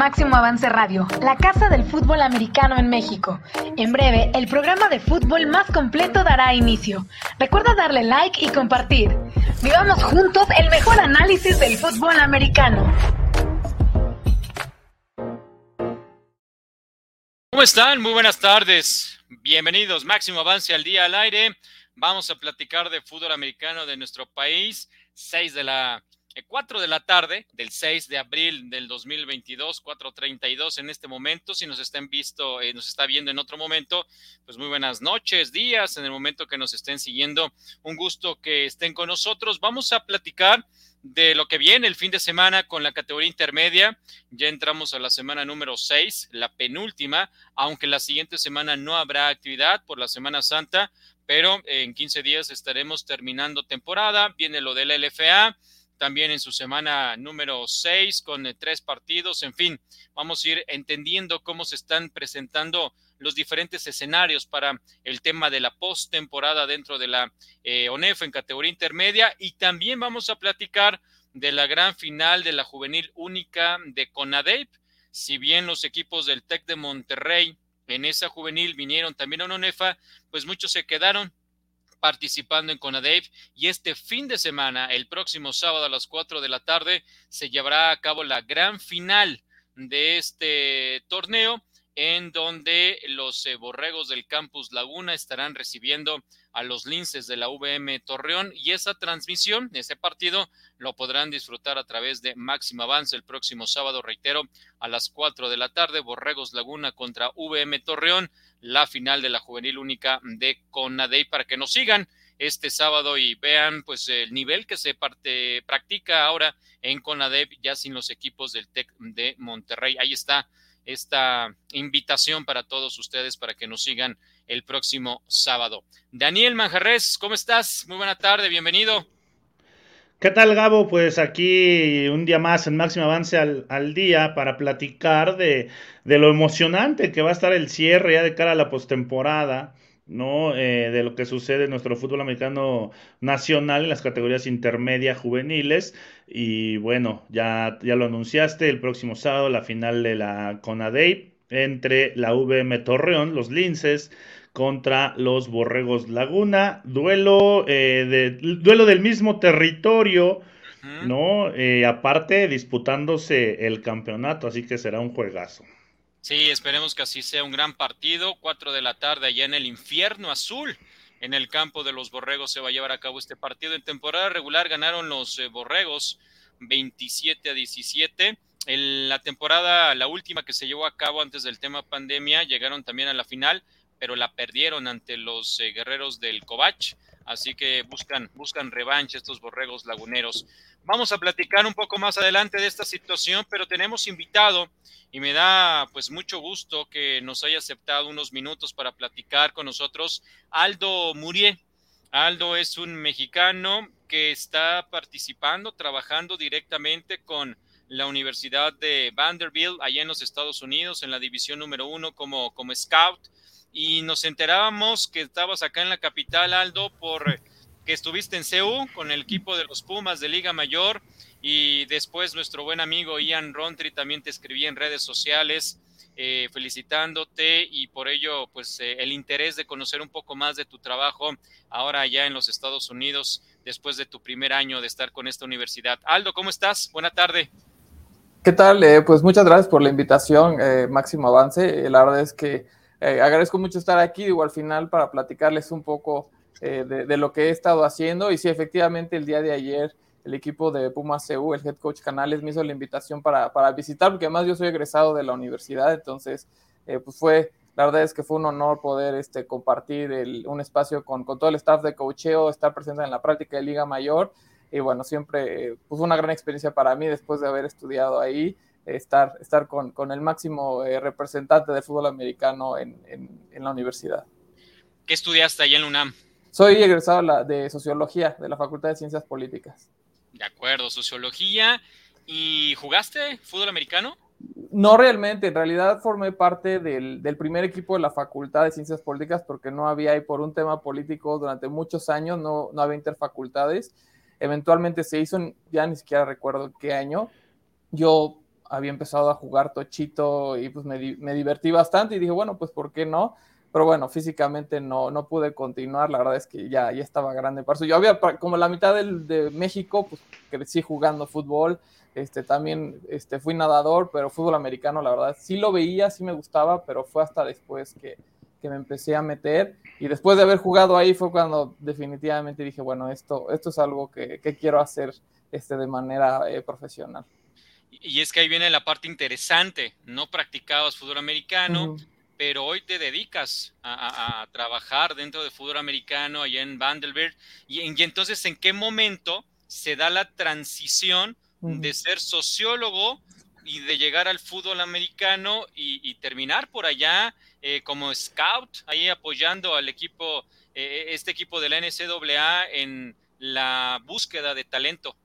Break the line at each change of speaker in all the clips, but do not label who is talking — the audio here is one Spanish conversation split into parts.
Máximo Avance Radio, la casa del fútbol americano en México. En breve, el programa de fútbol más completo dará inicio. Recuerda darle like y compartir. Vivamos juntos el mejor análisis del fútbol americano.
¿Cómo están? Muy buenas tardes. Bienvenidos. Máximo Avance al día al aire. Vamos a platicar de fútbol americano de nuestro país. 6 de la 4 eh, de la tarde del 6 de abril del 2022, 4.32 en este momento. Si nos estén visto, eh, nos está viendo en otro momento, pues muy buenas noches, días, en el momento que nos estén siguiendo. Un gusto que estén con nosotros. Vamos a platicar de lo que viene el fin de semana con la categoría intermedia. Ya entramos a la semana número 6, la penúltima, aunque la siguiente semana no habrá actividad por la Semana Santa, pero en 15 días estaremos terminando temporada. Viene lo del LFA también en su semana número 6 con eh, tres partidos. En fin, vamos a ir entendiendo cómo se están presentando los diferentes escenarios para el tema de la postemporada dentro de la eh, ONEF en categoría intermedia y también vamos a platicar de la gran final de la juvenil única de CONADEP. Si bien los equipos del TEC de Monterrey en esa juvenil vinieron también a ONEFA, pues muchos se quedaron participando en CONADEP y este fin de semana, el próximo sábado a las 4 de la tarde, se llevará a cabo la gran final de este torneo en donde los eh, borregos del campus Laguna estarán recibiendo a los linces de la VM Torreón y esa transmisión, ese partido, lo podrán disfrutar a través de Máximo Avance el próximo sábado, reitero, a las 4 de la tarde, Borregos Laguna contra VM Torreón, la final de la juvenil única de Conadey para que nos sigan este sábado y vean pues el nivel que se parte, practica ahora en CONADEP ya sin los equipos del TEC de Monterrey. Ahí está esta invitación para todos ustedes para que nos sigan el próximo sábado. Daniel Manjarres, ¿cómo estás? Muy buena tarde, bienvenido.
¿Qué tal, Gabo? Pues aquí un día más en Máximo Avance al, día para platicar de, de, lo emocionante que va a estar el cierre ya de cara a la postemporada. ¿No? Eh, de lo que sucede en nuestro fútbol americano nacional en las categorías intermedia juveniles. Y bueno, ya, ya lo anunciaste, el próximo sábado la final de la CONADEI entre la VM Torreón, los Linces, contra los Borregos Laguna. Duelo, eh, de, duelo del mismo territorio. ¿No? Eh, aparte disputándose el campeonato, así que será un juegazo.
Sí, esperemos que así sea un gran partido. Cuatro de la tarde allá en el infierno azul. En el campo de los Borregos se va a llevar a cabo este partido. En temporada regular ganaron los eh, Borregos 27 a 17. En la temporada, la última que se llevó a cabo antes del tema pandemia, llegaron también a la final, pero la perdieron ante los eh, guerreros del Covach. Así que buscan, buscan revancha estos borregos laguneros. Vamos a platicar un poco más adelante de esta situación, pero tenemos invitado y me da pues mucho gusto que nos haya aceptado unos minutos para platicar con nosotros Aldo Murié. Aldo es un mexicano que está participando, trabajando directamente con la Universidad de Vanderbilt, allá en los Estados Unidos, en la división número uno como, como scout. Y nos enterábamos que estabas acá en la capital, Aldo, por que estuviste en CEU con el equipo de los Pumas de Liga Mayor y después nuestro buen amigo Ian Rontri también te escribí en redes sociales eh, felicitándote y por ello pues eh, el interés de conocer un poco más de tu trabajo ahora ya en los Estados Unidos después de tu primer año de estar con esta universidad. Aldo, ¿cómo estás? Buena tarde.
¿Qué tal? Eh, pues muchas gracias por la invitación, Máximo Avance. la verdad es que agradezco mucho estar aquí, digo, al final para platicarles un poco eh, de, lo que he estado haciendo. Y sí, efectivamente, el día de ayer el equipo de Pumas CU, el head coach Canales, me hizo la invitación para, para visitar, porque además yo soy egresado de la universidad, entonces, eh, pues fue, la verdad es que fue un honor poder este, compartir un espacio con, con, todo el staff de coacheo, estar presente en la práctica de Liga Mayor. Y bueno, siempre pues, fue una gran experiencia para mí después de haber estudiado ahí, estar, estar con, con el máximo eh, representante del fútbol americano en, en, en la universidad.
¿Qué estudiaste ahí en UNAM?
Soy egresado de Sociología de la Facultad de Ciencias Políticas.
De acuerdo, Sociología. ¿Y jugaste fútbol americano?
No realmente, en realidad formé parte del, primer equipo de la Facultad de Ciencias Políticas porque no había, y por un tema político durante muchos años, no, no había interfacultades. Eventualmente se hizo, ya ni siquiera recuerdo qué año. Yo había empezado a jugar tochito y pues me, me, divertí bastante y dije, bueno, pues ¿por qué no? Pero bueno, físicamente no, no pude continuar, la verdad es que ya, ya estaba grande para eso. Yo había, como la mitad del, de México, pues crecí jugando fútbol, este, también este, fui nadador, pero fútbol americano, la verdad, sí lo veía, sí me gustaba, pero fue hasta después que, que me empecé a meter. Y después de haber jugado ahí fue cuando definitivamente dije, bueno, esto, esto es algo que, que quiero hacer este, de manera eh, profesional.
Y es que ahí viene la parte interesante, no practicabas fútbol americano, pero hoy te dedicas a, trabajar dentro de fútbol americano allá en Vanderbilt. Y, y, entonces, ¿en qué momento se da la transición de ser sociólogo y de llegar al fútbol americano y, terminar por allá eh, como scout, ahí apoyando al equipo, eh, este equipo de la NCAA en la búsqueda de talento?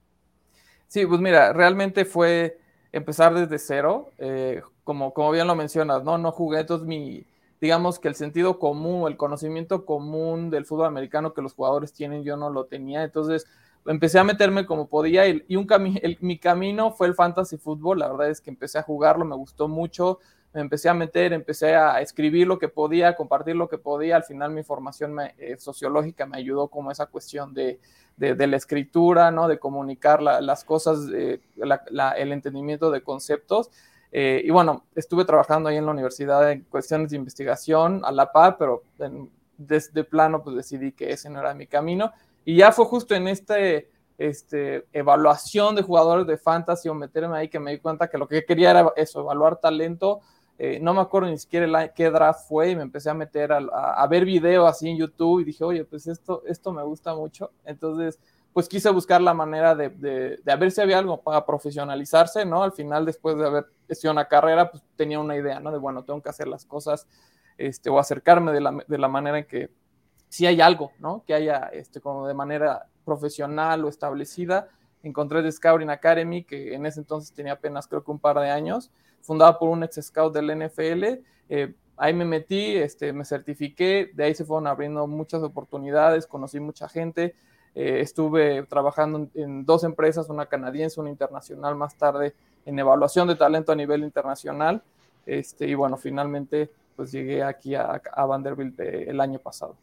Sí, pues mira, realmente fue empezar desde cero, eh, como, como bien lo mencionas, ¿no? No jugué, entonces mi, digamos que el sentido común, el conocimiento común del fútbol americano que los jugadores tienen, yo no lo tenía, entonces empecé a meterme como podía y, un mi camino fue el fantasy fútbol, la verdad es que empecé a jugarlo, me gustó mucho, me empecé a meter, empecé a escribir lo que podía, compartir lo que podía, al final mi formación eh, sociológica me ayudó como esa cuestión de, de, la escritura, ¿no? de comunicar las cosas, el entendimiento de conceptos. Eh, y bueno, estuve trabajando ahí en la universidad en cuestiones de investigación a la par, pero desde plano pues decidí que ese no era mi camino y ya fue justo en este, este evaluación de jugadores de fantasy o meterme ahí que me di cuenta que lo que quería era eso, evaluar talento. Eh, no me acuerdo ni siquiera qué draft fue y me empecé a meter a, a, ver videos así en YouTube y dije, oye, pues esto, esto me gusta mucho. Entonces, pues quise buscar la manera de, de, de, ver si había algo para profesionalizarse, ¿no? Al final, después de haber hecho una carrera, pues tenía una idea, ¿no? De, bueno, tengo que hacer las cosas este, o acercarme de la, de la manera en que si hay algo, ¿no? Que haya este, como de manera profesional o establecida. Encontré Scouting Academy, que en ese entonces tenía apenas creo que un par de años, fundada por un ex scout del NFL. Eh, ahí me metí, este, me certifiqué, de ahí se fueron abriendo muchas oportunidades, conocí mucha gente. Eh, estuve trabajando en, dos empresas, una canadiense, una internacional, más tarde en evaluación de talento a nivel internacional. Este, y bueno, finalmente pues llegué aquí a, a Vanderbilt eh, el año pasado.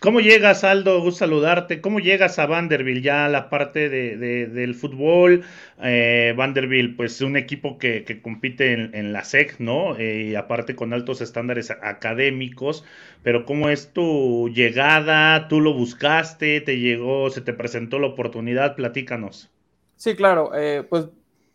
¿Cómo llegas, Aldo? Gusto saludarte. ¿Cómo llegas a Vanderbilt? Ya la parte de, del fútbol. Eh, Vanderbilt, pues un equipo que, compite en, la SEC, ¿no? Eh, y aparte con altos estándares académicos. Pero ¿cómo es tu llegada? ¿Tú lo buscaste? ¿Te llegó? ¿Se te presentó la oportunidad? Platícanos.
Sí, claro. Eh, pues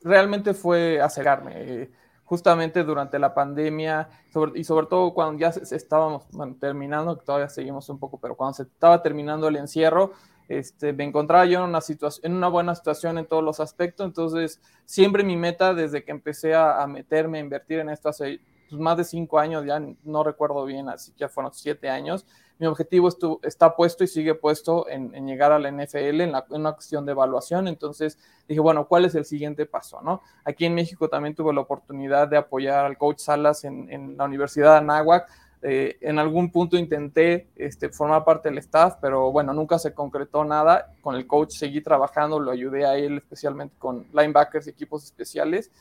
realmente fue acercarme justamente durante la pandemia y sobre todo cuando ya estábamos terminando, que todavía seguimos un poco, pero cuando se estaba terminando el encierro, este, me encontraba yo en una, en una buena situación en todos los aspectos, entonces siempre mi meta desde que empecé a, meterme, a invertir en esto hace pues, más de cinco años, ya no recuerdo bien, así que ya fueron siete años, mi objetivo está puesto y sigue puesto en, llegar a la NFL en, una cuestión de evaluación. Entonces dije, bueno, ¿cuál es el siguiente paso? ¿no? Aquí en México también tuve la oportunidad de apoyar al coach Salas en, la Universidad de Anáhuac. Eh, en algún punto intenté este, formar parte del staff, pero bueno, nunca se concretó nada. Con el coach seguí trabajando, lo ayudé a él especialmente con linebackers y equipos especiales.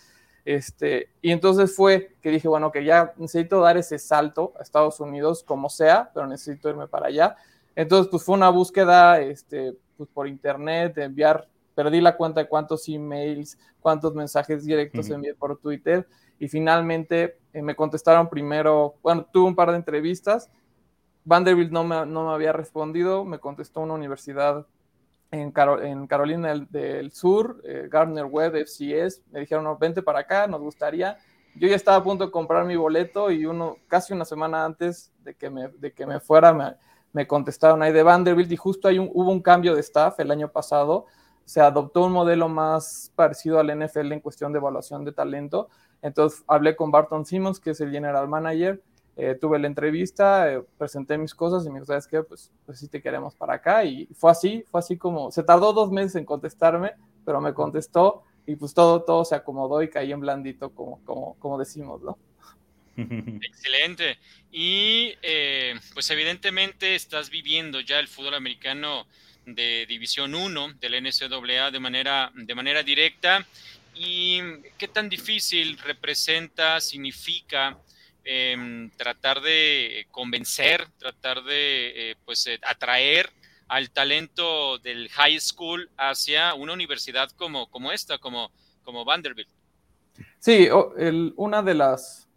Este, y entonces fue que dije, bueno, que ya necesito dar ese salto a Estados Unidos como sea, pero necesito irme para allá. Entonces, pues fue una búsqueda este, pues, por internet, de enviar, perdí la cuenta de cuántos emails, cuántos mensajes directos envié por Twitter y finalmente eh, me contestaron primero, bueno, tuve un par de entrevistas, Vanderbilt no me, no me había respondido, me contestó una universidad en, Carolina del, Sur, eh, Gardner Webb, FCS, me dijeron, no, vente para acá, nos gustaría. Yo ya estaba a punto de comprar mi boleto y uno, casi una semana antes de que me, de que me fuera, me, contestaron ahí de Vanderbilt y justo ahí hubo un cambio de staff el año pasado. Se adoptó un modelo más parecido al NFL en cuestión de evaluación de talento. Entonces hablé con Barton Simmons, que es el general manager, eh, tuve la entrevista, eh, presenté mis cosas y me dijo, ¿sabes qué? Pues, pues sí te queremos para acá. Y fue así, fue así como, se tardó dos meses en contestarme, pero me contestó y pues todo, todo se acomodó y caí en blandito, como, como, como decimos, ¿no?
Excelente. Y eh, pues evidentemente estás viviendo ya el fútbol americano de División 1 del NCAA de manera, de manera directa. ¿Y qué tan difícil representa, significa em, tratar de convencer, tratar de eh, pues, eh, atraer al talento del high school hacia una universidad como, como esta, como, como Vanderbilt?
Sí, una de las,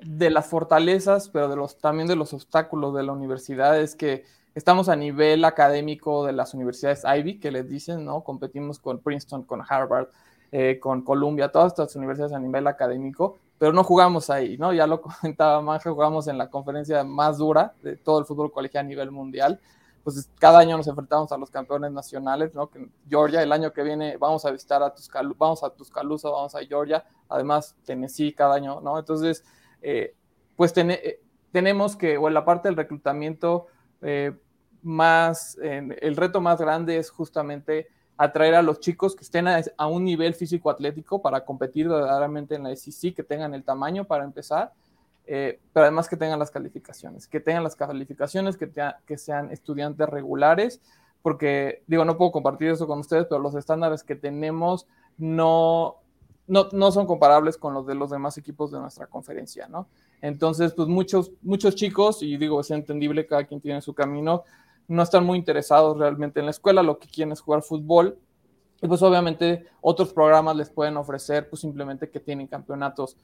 de las fortalezas, pero de los, también de los obstáculos de la universidad es que estamos a nivel académico de las universidades Ivy, que les dicen, ¿no? Competimos con Princeton, con Harvard, eh, con Columbia, todas estas universidades a nivel académico, pero no jugamos ahí, ¿no? Ya lo comentaba Manja, jugamos en la conferencia más dura de todo el fútbol colegial a nivel mundial. Pues cada año nos enfrentamos a los campeones nacionales, ¿no? Georgia, el año que viene vamos a visitar a Tuscaloosa, vamos a Tuscaloosa, vamos a Georgia, además Tennessee cada año, ¿no? Entonces, eh, pues eh, tenemos que, o en la parte del reclutamiento, eh, más, el reto más grande es justamente atraer a los chicos que estén a, un nivel físico-atlético para competir verdaderamente en la SEC, que tengan el tamaño para empezar, pero además que tengan las calificaciones, que tengan las calificaciones, que, que sean estudiantes regulares, porque digo, no puedo compartir eso con ustedes, pero los estándares que tenemos no, no, son comparables con los de los demás equipos de nuestra conferencia, ¿no? Entonces, pues muchos, muchos chicos, y digo, es entendible, cada quien tiene su camino, no están muy interesados realmente en la escuela, lo que quieren es jugar fútbol. Y pues obviamente otros programas les pueden ofrecer pues simplemente que tienen campeonatos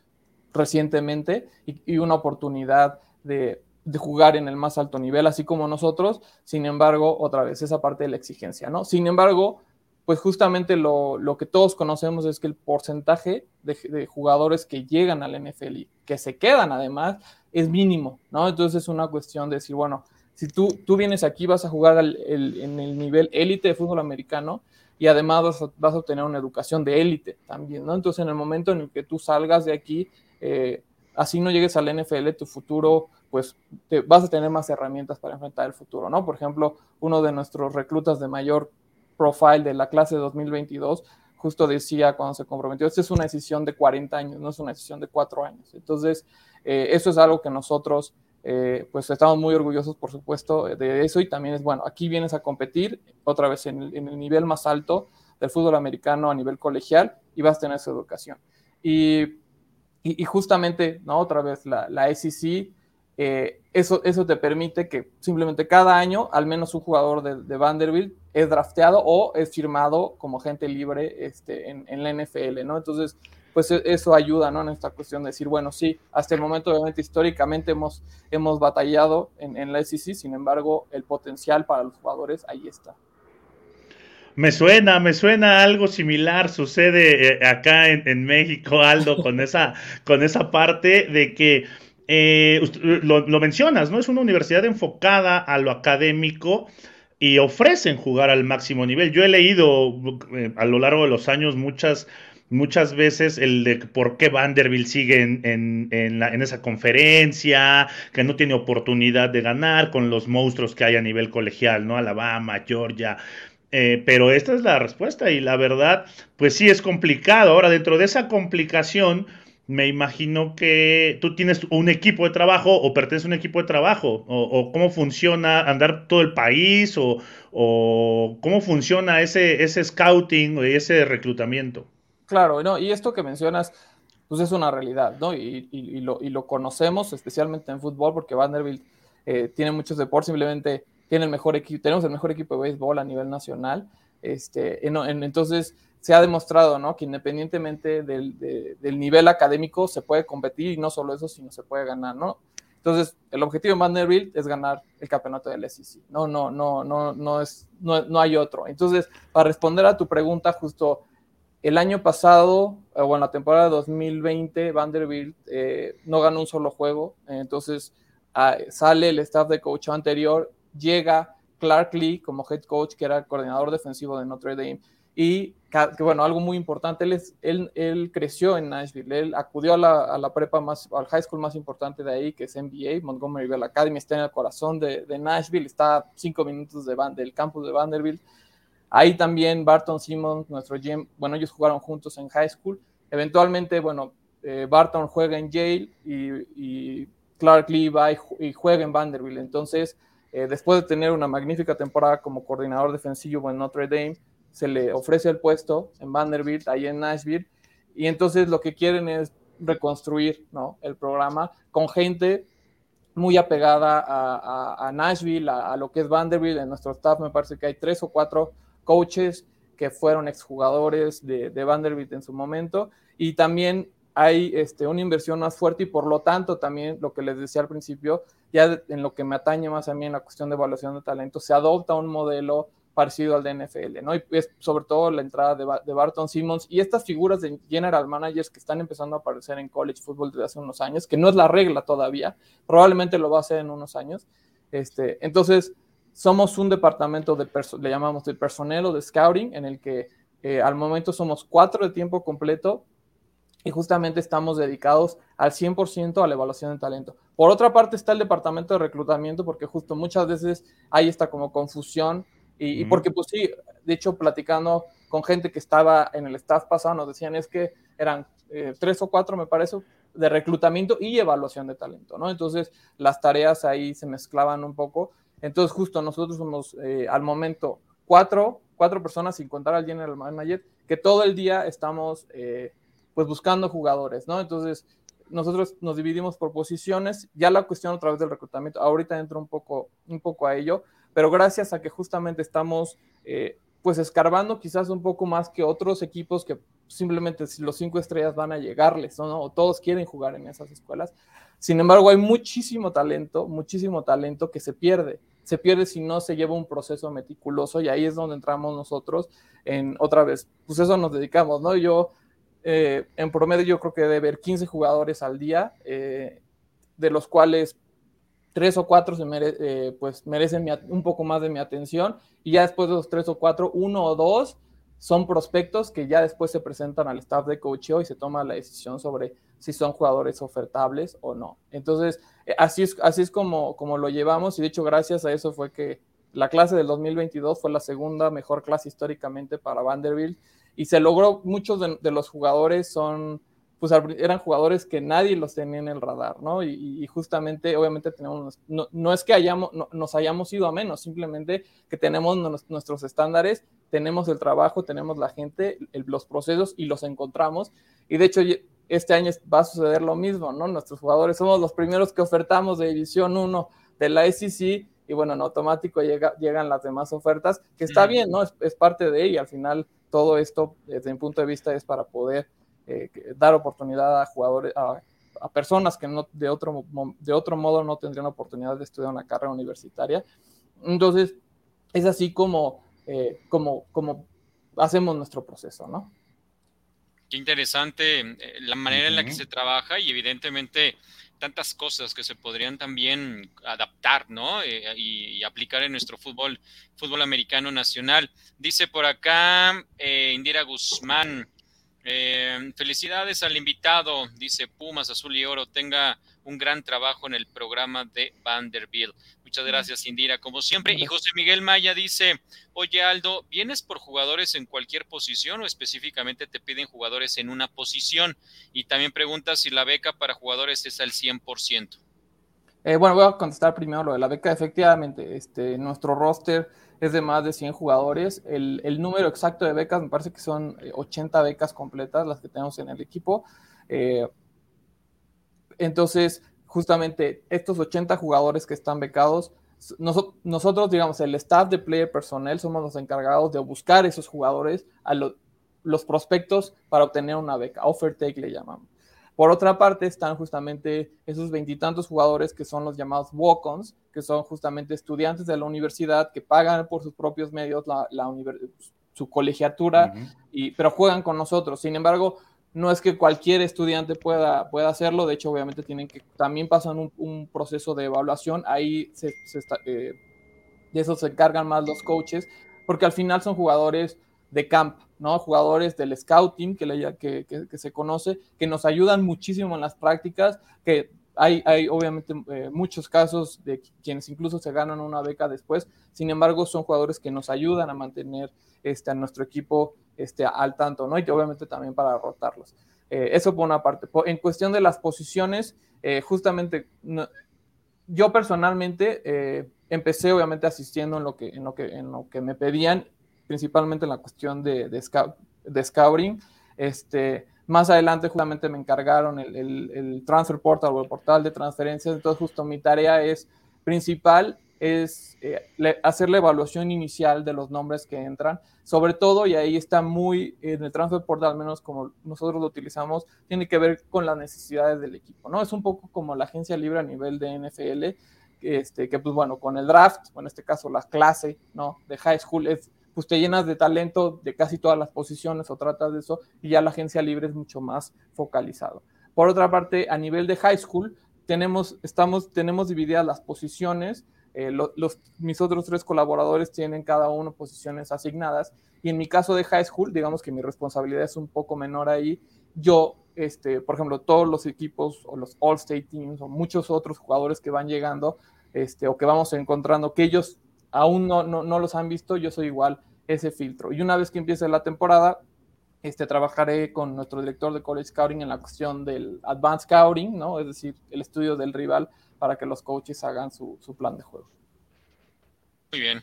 recientemente y, una oportunidad de, de, jugar en el más alto nivel, así como nosotros. Sin embargo, otra vez, esa parte de la exigencia, ¿no? Sin embargo, pues justamente lo, que todos conocemos es que el porcentaje de, jugadores que llegan al NFL y que se quedan además es mínimo, ¿no? Entonces es una cuestión de decir, bueno, si tú, tú vienes aquí, vas a jugar en el nivel élite de fútbol americano y además vas a, obtener una educación de élite también, ¿no? Entonces en el momento en el que tú salgas de aquí, eh, así no llegues al NFL, tu futuro, pues te, vas a tener más herramientas para enfrentar el futuro, ¿no? Por ejemplo, uno de nuestros reclutas de mayor profile de la clase 2022 justo decía cuando se comprometió, esta es una decisión de 40 años, no es una decisión de 4 años. Entonces, eh, eso es algo que nosotros, eh, pues estamos muy orgullosos, por supuesto, de eso y también es, bueno, aquí vienes a competir otra vez en el, nivel más alto del fútbol americano a nivel colegial y vas a tener esa educación. Y, y, justamente, ¿no? Otra vez, la, la SEC eh, eso, eso te permite que simplemente cada año al menos un jugador de, Vanderbilt es drafteado o es firmado como gente libre este, en, la NFL, ¿no? Entonces, pues e, eso ayuda, ¿no? En esta cuestión de decir, bueno, sí, hasta el momento, obviamente, históricamente hemos, hemos batallado en, la SEC, sin embargo, el potencial para los jugadores ahí está.
Me suena, me suena algo similar, sucede eh, acá en, en México, Aldo, con esa, con esa parte de que eh, lo, mencionas, ¿no? Es una universidad enfocada a lo académico y ofrecen jugar al máximo nivel. Yo he leído eh, a lo largo de los años muchas, muchas veces el de por qué Vanderbilt sigue en, esa conferencia, que no tiene oportunidad de ganar con los monstruos que hay a nivel colegial, ¿no? Alabama, Georgia. Eh, pero esta es la respuesta y la verdad, pues sí es complicado. Ahora, dentro de esa complicación, me imagino que tú tienes un equipo de trabajo o perteneces a un equipo de trabajo, o, cómo funciona andar todo el país, o, cómo funciona ese, ese scouting o ese reclutamiento.
Claro, no, y esto que mencionas, pues es una realidad, ¿no? Y, lo, conocemos especialmente en fútbol, porque Vanderbilt eh, tiene muchos deportes, simplemente tiene el mejor equipo, tenemos el mejor equipo de béisbol a nivel nacional. Este, entonces, se ha demostrado ¿no? que independientemente del, del, nivel académico se puede competir y no solo eso, sino se puede ganar, ¿no? Entonces, el objetivo de Vanderbilt es ganar el campeonato del SEC. No, no, no, no, no, es, no, no, hay otro. Entonces, para responder a tu pregunta, justo el año pasado, o en la temporada 2020, Vanderbilt eh, no ganó un solo juego. Entonces, ah, sale el staff de coach anterior, llega Clark Lee como head coach, que era coordinador defensivo de Notre Dame y que bueno, algo muy importante, él, él, él, creció en Nashville, él acudió a la, a prepa más, al high school más importante de ahí, que es MBA, Montgomery Bell Academy, está en el corazón de, Nashville, está cinco minutos de, del campus de Vanderbilt. Ahí también Barton Simmons, nuestro GM, bueno, ellos jugaron juntos en high school. Eventualmente, bueno, eh, Barton juega en Yale y, Clark Lee va y, juega en Vanderbilt. Entonces, eh, después de tener una magnífica temporada como coordinador defensivo en Notre Dame, se le ofrece el puesto en Vanderbilt, ahí en Nashville, y entonces lo que quieren es reconstruir ¿no? el programa con gente muy apegada a, Nashville, a, lo que es Vanderbilt. En nuestro staff me parece que hay tres o cuatro coaches que fueron exjugadores de, de Vanderbilt en su momento. Y también hay este, una inversión más fuerte y por lo tanto también lo que les decía al principio, ya en lo que me atañe más a mí en la cuestión de evaluación de talento, se adopta un modelo parecido al de NFL, ¿no? Y es sobre todo la entrada de, Barton Simmons y estas figuras de general managers que están empezando a aparecer en college football desde hace unos años, que no es la regla todavía, probablemente lo va a hacer en unos años. Este, entonces, somos un departamento de, le llamamos de personal o de scouting, en el que eh, al momento somos cuatro de tiempo completo y justamente estamos dedicados al 100% a la evaluación de talento. Por otra parte está el departamento de reclutamiento, porque justo muchas veces hay esta como confusión y, porque, pues sí, de hecho, platicando con gente que estaba en el staff pasado, nos decían es que eran eh, tres o cuatro, me parece, de reclutamiento y evaluación de talento, ¿no? Entonces, las tareas ahí se mezclaban un poco. Entonces, justo nosotros somos eh, al momento cuatro, cuatro personas, sin contar al general manager, que todo el día estamos, eh, pues, buscando jugadores, ¿no? Entonces, nosotros nos dividimos por posiciones, ya la cuestión otra vez del reclutamiento, ahorita entro un poco, un poco a ello, pero gracias a que justamente estamos eh, pues escarbando quizás un poco más que otros equipos que simplemente si los cinco estrellas van a llegarles, ¿no? O todos quieren jugar en esas escuelas. Sin embargo, hay muchísimo talento, muchísimo talento que se pierde. Se pierde si no se lleva un proceso meticuloso y ahí es donde entramos nosotros en otra vez. Pues eso nos dedicamos, ¿no? Yo, eh, en promedio, yo creo que debe haber 15 jugadores al día, eh, de los cuales tres o cuatro se eh, pues merecen un poco más de mi atención y ya después de los tres o cuatro, uno o dos son prospectos que ya después se presentan al staff de coaching y se toma la decisión sobre si son jugadores ofertables o no. Entonces, eh, así es, así es como, como lo llevamos y de hecho gracias a eso fue que la clase del 2022 fue la segunda mejor clase históricamente para Vanderbilt y se logró, muchos de los jugadores son pues eran jugadores que nadie los tenía en el radar, ¿no? Y, justamente, obviamente, tenemos, no, es que hayamos, nos hayamos ido a menos, simplemente que tenemos nuestros estándares, tenemos el trabajo, tenemos la gente, los procesos y los encontramos. Y de hecho, este año va a suceder lo mismo, ¿no? Nuestros jugadores somos los primeros que ofertamos de División 1 de la SEC y bueno, en automático llega, llegan las demás ofertas, que está bien, ¿no? Es, es parte de ella. Al final, todo esto, desde mi punto de vista, es para poder eh, dar oportunidad a jugadores, a, personas que no, de, otro, de otro modo no tendrían oportunidad de estudiar una carrera universitaria. Entonces, es así como, eh, como, como hacemos nuestro proceso, ¿no?
Qué interesante eh, la manera en la que se trabaja y evidentemente tantas cosas que se podrían también adaptar, ¿no? y, aplicar en nuestro fútbol, fútbol americano nacional. Dice por acá Indira Guzmán, eh, felicidades al invitado, dice Pumas Azul y Oro, tenga un gran trabajo en el programa de Vanderbilt. Muchas gracias, Indira, como siempre. Y José Miguel Maya dice, oye Aldo, ¿vienes por jugadores en cualquier posición o específicamente te piden jugadores en una posición? Y también pregunta si la beca para jugadores es al 100%.
Eh, bueno, voy a contestar primero lo de la beca. Efectivamente, este, nuestro roster es de más de 100 jugadores. El, número exacto de becas me parece que son 80 eh, becas completas las que tenemos en el equipo. Eh, entonces, justamente estos 80 jugadores que están becados, nosotros, digamos, el staff de player personnel somos los encargados de buscar esos jugadores a los prospectos para obtener una beca. Offer take le llamamos. Por otra parte, están justamente esos veintitantos jugadores que son los llamados walk-ons, que son justamente estudiantes de la universidad que pagan por sus propios medios la, su colegiatura, y, pero juegan con nosotros. Sin embargo, no es que cualquier estudiante pueda, pueda hacerlo, de hecho, obviamente tienen que también pasan un, proceso de evaluación, ahí se, eh, de eso se encargan más los coaches, porque al final son jugadores de camp, ¿no? Jugadores del scouting que, que, que, se conoce, que nos ayudan muchísimo en las prácticas, que hay, hay obviamente eh, muchos casos de quienes incluso se ganan una beca después, sin embargo son jugadores que nos ayudan a mantener este, a nuestro equipo este, al tanto, ¿no? Y obviamente también para rotarlos. Eh, eso por una parte. En cuestión de las posiciones, eh, justamente yo personalmente empecé obviamente asistiendo en lo que, en lo que, en lo que me pedían principalmente en la cuestión de, de, scouting. Este, más adelante justamente me encargaron el, el, transfer portal o el portal de transferencias, entonces justo mi tarea es principal es eh, hacer la evaluación inicial de los nombres que entran, sobre todo, y ahí está muy, en el transfer portal, al menos como nosotros lo utilizamos, tiene que ver con las necesidades del equipo, ¿no? Es un poco como la agencia libre a nivel de NFL, este, que pues bueno, con el draft, o en este caso la clase, ¿no? De high school, es, pues te llenas de talento de casi todas las posiciones o tratas de eso, y ya la agencia libre es mucho más focalizado. Por otra parte, a nivel de high school, tenemos, estamos, tenemos divididas las posiciones, eh, los, mis otros tres colaboradores tienen cada uno posiciones asignadas y en mi caso de high school, digamos que mi responsabilidad es un poco menor ahí. Yo, este, por ejemplo, todos los equipos o los All-State Teams o muchos otros jugadores que van llegando este, o que vamos encontrando, que ellos aún no, no, no los han visto, yo soy igual ese filtro. Y una vez que empiece la temporada, este, trabajaré con nuestro director de College Scouting en la cuestión del Advanced Scouting, ¿no? es decir, el estudio del rival para que los coaches hagan su, plan de juego.
Muy bien.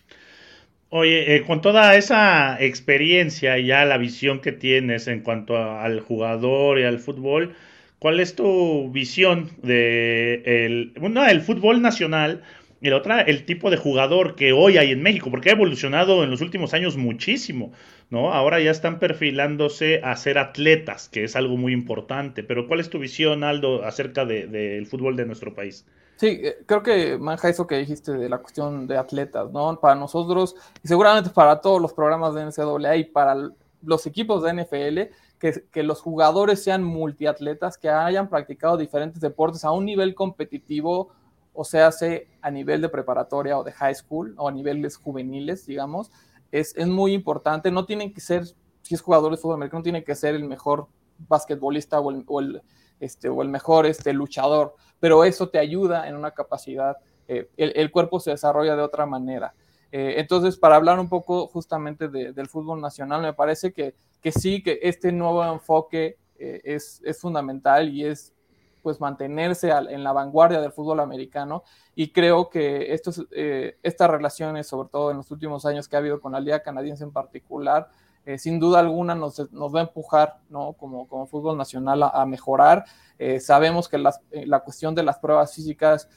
Oye, eh, con toda esa experiencia y ya la visión que tienes en cuanto al jugador y al fútbol, ¿cuál es tu visión de el, una, el fútbol nacional y la otra, el tipo de jugador que hoy hay en México? Porque ha evolucionado en los últimos años muchísimo, ¿no? Ahora ya están perfilándose a ser atletas, que es algo muy importante. Pero ¿cuál es tu visión, Aldo, acerca del fútbol de nuestro país?
Sí, eh, creo que manja eso que dijiste de la cuestión de atletas, ¿no? Para nosotros, y seguramente para todos los programas de NCAA y para los equipos de NFL, que, que, los jugadores sean multiatletas, que hayan practicado diferentes deportes a un nivel competitivo, o sea, hace a nivel de preparatoria o de high school, o a niveles juveniles, digamos, es, es muy importante. No tienen que ser, si es jugador de fútbol americano, no tiene que ser el mejor basquetbolista o el, o el este, o el mejor este, luchador, pero eso te ayuda en una capacidad, eh, el, cuerpo se desarrolla de otra manera. Eh, entonces, para hablar un poco justamente del fútbol nacional, me parece que, que sí, que este nuevo enfoque eh, es, es, fundamental y es pues mantenerse en la vanguardia del fútbol americano y creo que estos, estas relaciones, sobre todo en los últimos años que ha habido con la Liga Canadiense en particular, eh, sin duda alguna nos, va a empujar ¿no? como, como fútbol nacional a, mejorar. Eh, sabemos que eh, la cuestión de las pruebas físicas,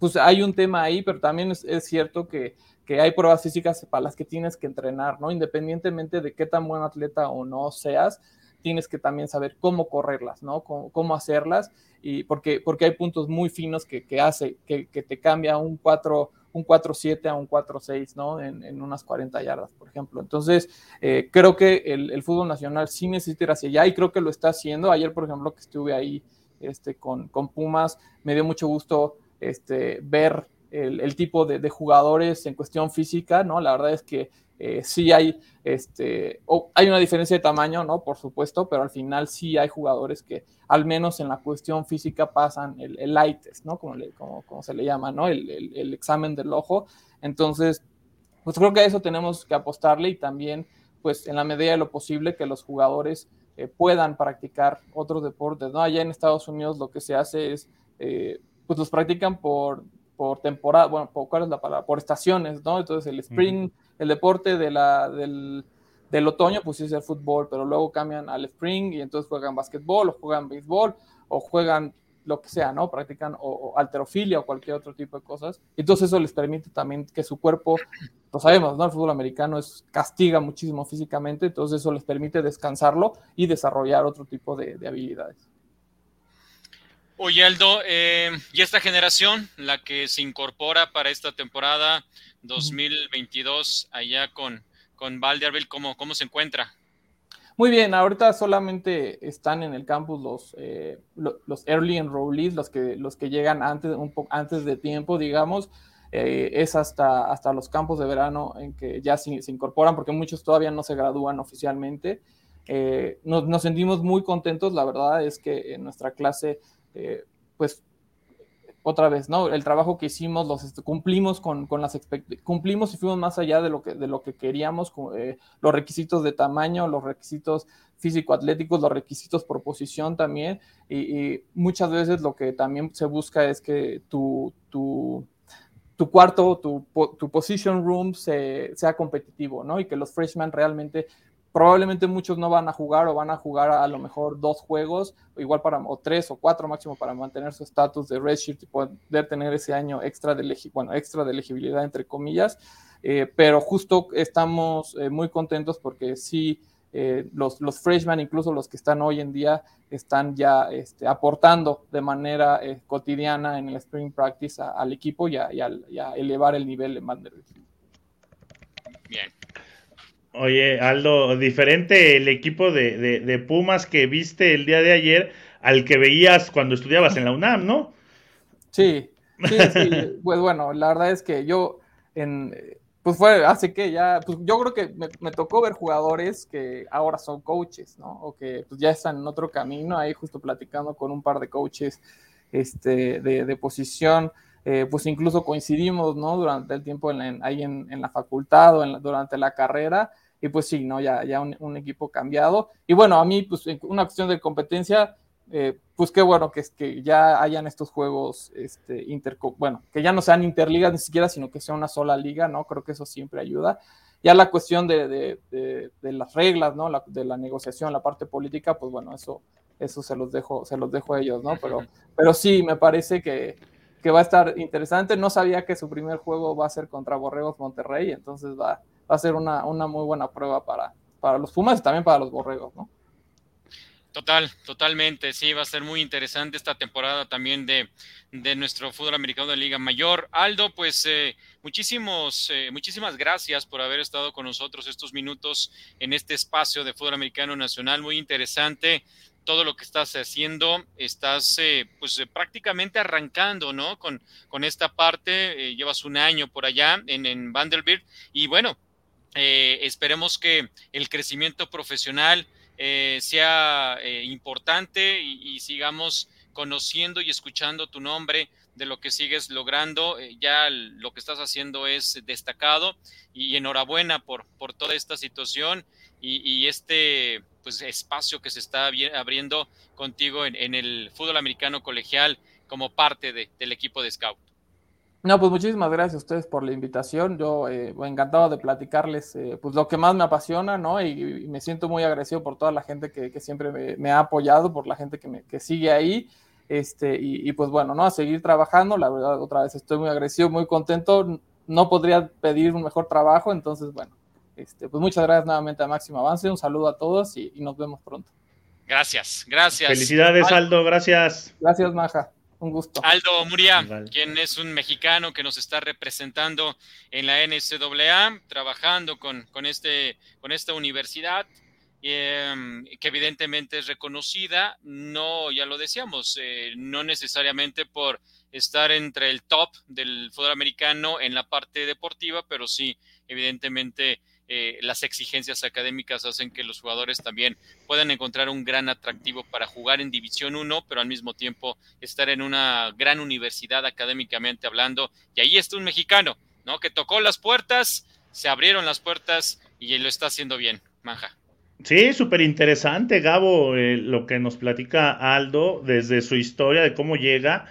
pues hay un tema ahí, pero también es, cierto que, que, hay pruebas físicas para las que tienes que entrenar, ¿no? independientemente de qué tan buen atleta o no seas, tienes que también saber cómo correrlas, ¿no? Cómo, hacerlas, y porque, porque hay puntos muy finos que, que hace, que, que te cambia un 4 un 4-7 a un 4-6, ¿no? En, unas 40 yardas, por ejemplo. Entonces, eh, creo que el, fútbol nacional sí necesita ir hacia allá y creo que lo está haciendo. Ayer, por ejemplo, que estuve ahí este, con, con Pumas, me dio mucho gusto este, ver el, tipo de, jugadores en cuestión física, ¿no? La verdad es que eh, sí hay, este, hay una diferencia de tamaño, ¿no? Por supuesto, pero al final sí hay jugadores que al menos en la cuestión física pasan el, el eye test, ¿no? Como, como, se le llama, ¿no? El, el, examen del ojo. Entonces, pues creo que a eso tenemos que apostarle y también, pues en la medida de lo posible, que los jugadores eh, puedan practicar otros deportes, ¿no? Allá en Estados Unidos lo que se hace es, eh, pues los practican por, por temporada, bueno, por, ¿cuál es la palabra? Por estaciones, ¿no? Entonces el spring el deporte de la, del, del, otoño, pues es el fútbol, pero luego cambian al spring y entonces juegan básquetbol o juegan béisbol o juegan lo que sea, ¿no? Practican o, alterofilia o cualquier otro tipo de cosas. Entonces eso les permite también que su cuerpo, lo sabemos, ¿no? El fútbol americano es, castiga muchísimo físicamente, entonces eso les permite descansarlo y desarrollar otro tipo de, habilidades.
Oye, Aldo, eh, y esta generación, la que se incorpora para esta temporada, 2022 allá con, con Valderville, ¿cómo, ¿cómo se encuentra?
Muy bien, ahorita solamente están en el campus los, eh, los early enrollees, los que, los que llegan antes, un poco antes de tiempo, digamos. Eh, es hasta, hasta los campos de verano en que ya se, se incorporan, porque muchos todavía no se gradúan oficialmente. Eh, nos, nos, sentimos muy contentos, la verdad es que en nuestra clase, pues otra vez, ¿no? El trabajo que hicimos, los cumplimos con, con las cumplimos y fuimos más allá de lo que, de lo que queríamos, eh, los requisitos de tamaño, los requisitos físico-atléticos, los requisitos por posición también, y, muchas veces lo que también se busca es que tu, tu, tu cuarto, tu, tu position room sea competitivo, ¿no? Y que los freshmen realmente probablemente muchos no van a jugar o van a jugar a, lo mejor dos juegos, o igual para, tres o cuatro máximo para mantener su estatus de redshirt y poder tener ese año extra de, bueno, extra de elegibilidad, entre comillas. Eh, pero justo estamos eh, muy contentos porque sí, eh, los, los freshmen, incluso los que están hoy en día, están ya este, aportando de manera cotidiana en el spring practice al equipo y a, elevar el nivel de Vanderbilt.
Oye, Aldo, diferente el equipo de, Pumas que viste el día de ayer al que veías cuando estudiabas en la UNAM, ¿no?
Sí, sí, sí. pues bueno, la verdad es que yo, en, pues fue así que ya, pues yo creo que me, tocó ver jugadores que ahora son coaches, ¿no? O que pues ya están en otro camino, ahí justo platicando con un par de coaches este, de, posición. Eh, pues incluso coincidimos, ¿no? Durante el tiempo ahí en, la facultad o durante la carrera, y pues sí, ¿no? Ya, ya un, equipo cambiado. Y bueno, a mí, pues una cuestión de competencia, eh, pues qué bueno que, que ya hayan estos juegos, este, inter, bueno, que ya no sean interligas ni siquiera, sino que sea una sola liga, ¿no? Creo que eso siempre ayuda. Ya la cuestión de, de, de, las reglas, ¿no? de la negociación, la parte política, pues bueno, eso, eso se los dejo, se los dejo a ellos, ¿no? Pero, pero sí, me parece que, que va a estar interesante. No sabía que su primer juego va a ser contra Borregos Monterrey, entonces va, va a ser una, una muy buena prueba para, para los Pumas y también para los Borregos, ¿no?
Total, totalmente, sí, va a ser muy interesante esta temporada también de, de nuestro fútbol americano de Liga Mayor. Aldo, pues eh, muchísimos, eh, muchísimas gracias por haber estado con nosotros estos minutos en este espacio de fútbol americano nacional, muy interesante todo lo que estás haciendo, estás eh, pues prácticamente arrancando, ¿no? Con, con esta parte, llevas un año por allá en, en Vanderbilt y bueno, eh, esperemos que el crecimiento profesional eh, sea eh, importante y, sigamos conociendo y escuchando tu nombre de lo que sigues logrando. ya lo que estás haciendo es destacado y enhorabuena por, por toda esta situación y, este pues, espacio que se está abriendo contigo en, el fútbol americano colegial como parte del equipo de Scout.
No, pues muchísimas gracias a ustedes por la invitación. Yo eh, encantado de platicarles eh, pues lo que más me apasiona, ¿no? Y, me siento muy agradecido por toda la gente que, siempre me, ha apoyado, por la gente que, me, que sigue ahí. Este, y, pues bueno, ¿no? A seguir trabajando. La verdad, otra vez estoy muy agradecido, muy contento. No podría pedir un mejor trabajo. Entonces, bueno, este, pues muchas gracias nuevamente a Máximo Avance. Un saludo a todos y, nos vemos pronto.
Gracias, gracias.
Felicidades, Aldo. Gracias.
Gracias, Maja. Un gusto.
Aldo Muria, quien es un mexicano que nos está representando en la NCAA, trabajando con, con, este, con esta universidad. Em, que evidentemente es reconocida, no, ya lo decíamos, eh, no necesariamente por estar entre el top del fútbol americano en la parte deportiva, pero sí, evidentemente, eh, las exigencias académicas hacen que los jugadores también puedan encontrar un gran atractivo para jugar en División 1, pero al mismo tiempo estar en una gran universidad académicamente hablando. Y ahí está un mexicano, ¿no? Que tocó las puertas, se abrieron las puertas y lo está haciendo bien, Manja.
Sí, súper interesante, Gabo, eh, lo que nos platica Aldo desde su historia de cómo llega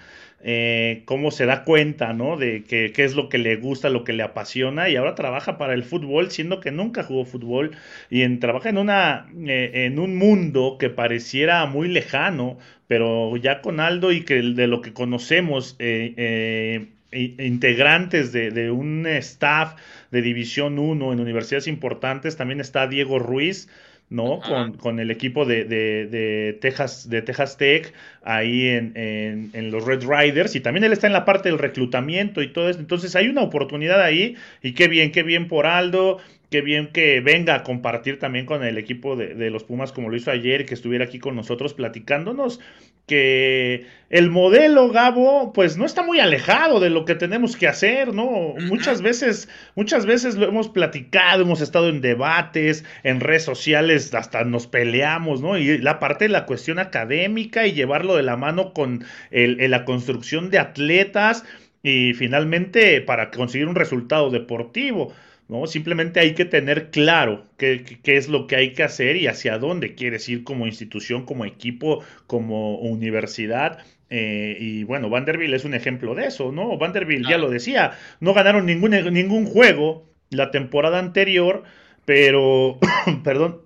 eh, cómo se da cuenta, ¿no? De qué es lo que le gusta, lo que le apasiona y ahora trabaja para el fútbol, siendo que nunca jugó fútbol y en, trabaja en, una, eh, en un mundo que pareciera muy lejano, pero ya con Aldo y que de lo que conocemos, eh, integrantes de, de, un staff de División 1 en universidades importantes, también está Diego Ruiz, ¿no? Con, con, el equipo de, de, de, Texas, de Texas Tech, ahí en, en, en, los Red Riders, y también él está en la parte del reclutamiento y todo eso. Entonces hay una oportunidad ahí, y qué bien, qué bien por Aldo, qué bien que venga a compartir también con el equipo de, de los Pumas como lo hizo ayer, que estuviera aquí con nosotros platicándonos que el modelo Gabo pues no está muy alejado de lo que tenemos que hacer, ¿no? Muchas veces, muchas veces lo hemos platicado, hemos estado en debates, en redes sociales, hasta nos peleamos, ¿no? Y la parte de la cuestión académica y llevarlo de la mano con el, la construcción de atletas y finalmente para conseguir un resultado deportivo. ¿No? Simplemente hay que tener claro qué, qué, es lo que hay que hacer y hacia dónde quieres ir como institución, como equipo, como universidad. Eh, y bueno, Vanderbilt es un ejemplo de eso, ¿no? Vanderbilt ya lo decía, no ganaron ningún, ningún juego la temporada anterior, pero, perdón,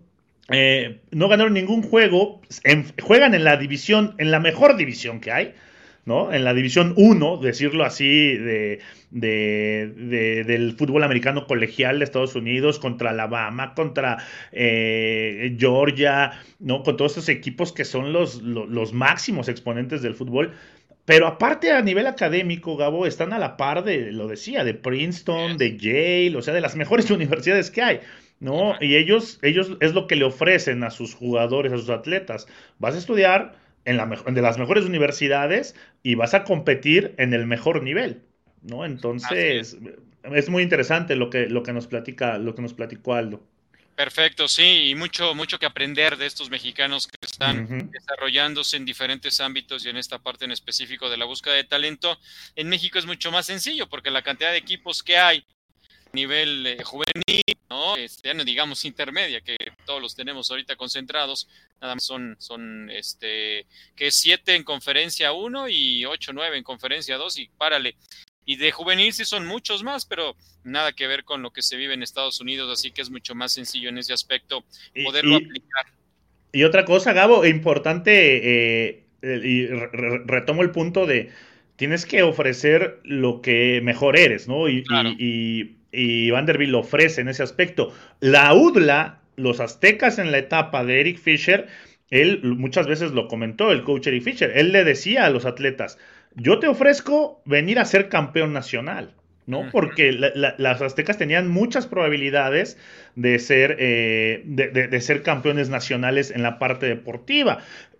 eh, no ganaron ningún juego, juegan en la división, en la mejor división que hay, ¿no? En la división 1, decirlo así, de, del fútbol americano colegial de Estados Unidos contra Alabama, contra eh, Georgia, ¿no? Con todos estos equipos que son los, los, máximos exponentes del fútbol. Pero aparte a nivel académico, Gabo, están a la par de, lo decía, de Princeton, de Yale, o sea, de las mejores universidades que hay. ¿no? Y ellos, ellos es lo que le ofrecen a sus jugadores, a sus atletas. Vas a estudiar en la de las mejores universidades y vas a competir en el mejor nivel, ¿no? Entonces, es. muy interesante lo que, lo que nos platica, lo que nos platicó Aldo.
Perfecto, sí, y mucho, mucho que aprender de estos mexicanos que están desarrollándose en diferentes ámbitos y en esta parte en específico de la búsqueda de talento. En México es mucho más sencillo porque la cantidad de equipos que hay nivel eh, juvenil, ¿no? Este, digamos intermedia, que todos los tenemos ahorita concentrados, nada más son, son este, que siete en conferencia 1 y 8, 9 en conferencia 2 y párale. Y de juvenil sí son muchos más, pero nada que ver con lo que se vive en Estados Unidos, así que es mucho más sencillo en ese aspecto poderlo aplicar.
Y otra cosa, Gabo, importante, eh, y retomo el punto de, tienes que ofrecer lo que mejor eres, ¿no? y, y Vanderbilt lo ofrece en ese aspecto. La UDLA, los aztecas en la etapa de Eric Fisher, él muchas veces lo comentó, el coach Eric Fisher, él le decía a los atletas, yo te ofrezco venir a ser campeón nacional. ¿no? Porque las aztecas tenían muchas probabilidades de ser, eh, de, ser campeones nacionales en la parte deportiva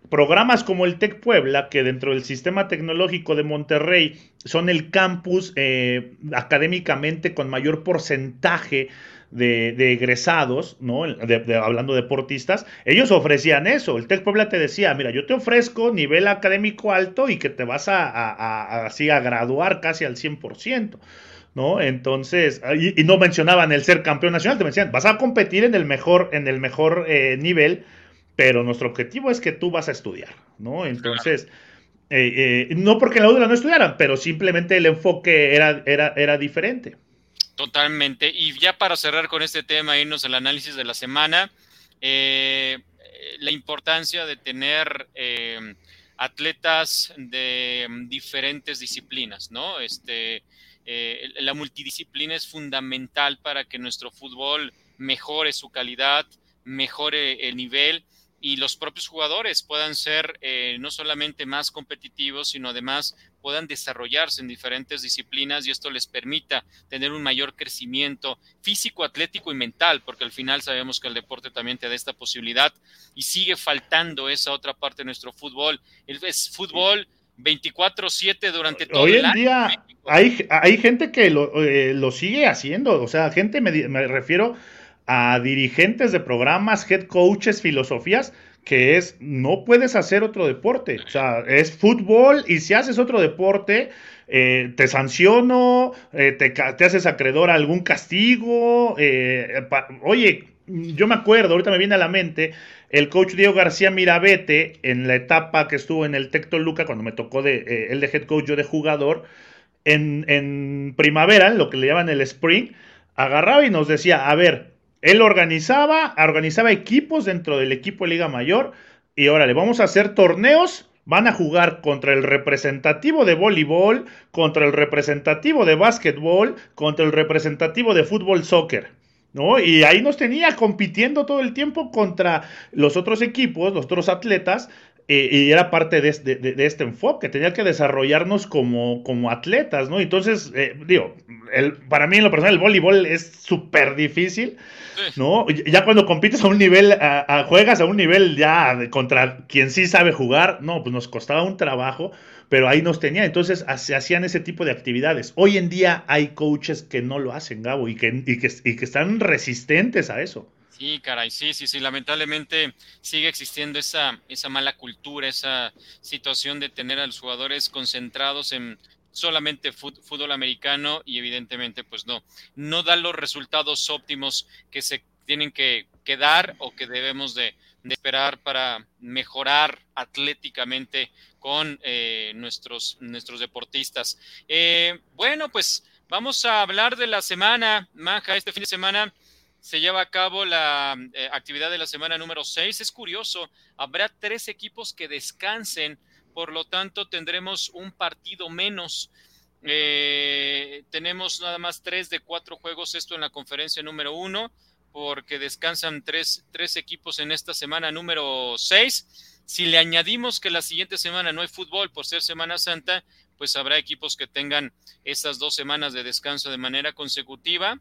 programas como el TEC Puebla, que dentro del sistema tecnológico de Monterrey son el campus eh, académicamente con mayor porcentaje de, egresados, ¿no? hablando de deportistas, ellos ofrecían eso. El TEC Puebla te decía, mira, yo te ofrezco nivel académico alto y que te vas a, así a graduar casi al 100%. ¿No? Entonces, y, no mencionaban el ser campeón nacional, te decían, vas a competir en el mejor, en el mejor eh, nivel pero nuestro objetivo es que tú vas a estudiar, ¿no? Entonces, eh, eh, no porque en la UDLA no estudiaran, pero simplemente el enfoque era, era, era diferente.
Totalmente. Y ya para cerrar con este tema, irnos al análisis de la semana, eh, la importancia de tener atletas de diferentes disciplinas, ¿no? Este, la multidisciplina es fundamental para que nuestro fútbol mejore su calidad, mejore el nivel y los propios jugadores puedan ser eh, no solamente más competitivos, sino además puedan desarrollarse en diferentes disciplinas y esto les permita tener un mayor crecimiento físico, atlético y mental, porque al final sabemos que el deporte también te da esta posibilidad y sigue faltando esa otra parte de nuestro fútbol. Es fútbol 24/7 durante todo
Hoy en día hay, hay gente que lo, eh, lo, sigue haciendo, o sea, gente me, me refiero a dirigentes de programas, head coaches, filosofías, que es, no puedes hacer otro deporte. O sea, es fútbol y si haces otro deporte, eh, te sanciono, eh, te, te, haces acreedor a algún castigo. Eh, oye, yo me acuerdo, ahorita me viene a la mente, el coach Diego García Mirabete, en la etapa que estuvo en el Tecto Luca, cuando me tocó de, él de head coach, yo de jugador, en, en primavera, lo que le llaman el spring, agarraba y nos decía, a ver, él organizaba, organizaba equipos dentro del equipo de Liga Mayor y órale, vamos a hacer torneos. Van a jugar contra el representativo de voleibol, contra el representativo de básquetbol, contra el representativo de fútbol soccer. ¿No? Y ahí nos tenía compitiendo todo el tiempo contra los otros equipos, los otros atletas, eh, y era parte de, este enfoque, tenía que desarrollarnos como, como atletas, ¿no? Entonces, eh, digo, el, para mí en lo personal el voleibol es súper difícil, ¿no? Ya cuando compites a un nivel, a, juegas a un nivel ya contra quien sí sabe jugar, no, pues nos costaba un trabajo, pero ahí nos tenía, entonces se hacían ese tipo de actividades. Hoy en día hay coaches que no lo hacen, Gabo, y que, y que, y que están resistentes a eso.
Sí, caray, sí, sí, sí, lamentablemente sigue existiendo esa, esa mala cultura, esa situación de tener a los jugadores concentrados en solamente fútbol americano y evidentemente pues no, no da los resultados óptimos que se tienen que, dar o que debemos de, esperar para mejorar atléticamente con eh, nuestros, nuestros deportistas. Eh, bueno, pues vamos a hablar de la semana, Manja, este fin de semana se lleva a cabo la eh, actividad de la semana número 6. Es curioso, habrá tres equipos que descansen, por lo tanto tendremos un partido menos. Eh, tenemos nada más tres de cuatro juegos, esto en la conferencia número uno, porque descansan tres, tres equipos en esta semana número 6. Si le añadimos que la siguiente semana no hay fútbol por ser Semana Santa, pues habrá equipos que tengan estas dos semanas de descanso de manera consecutiva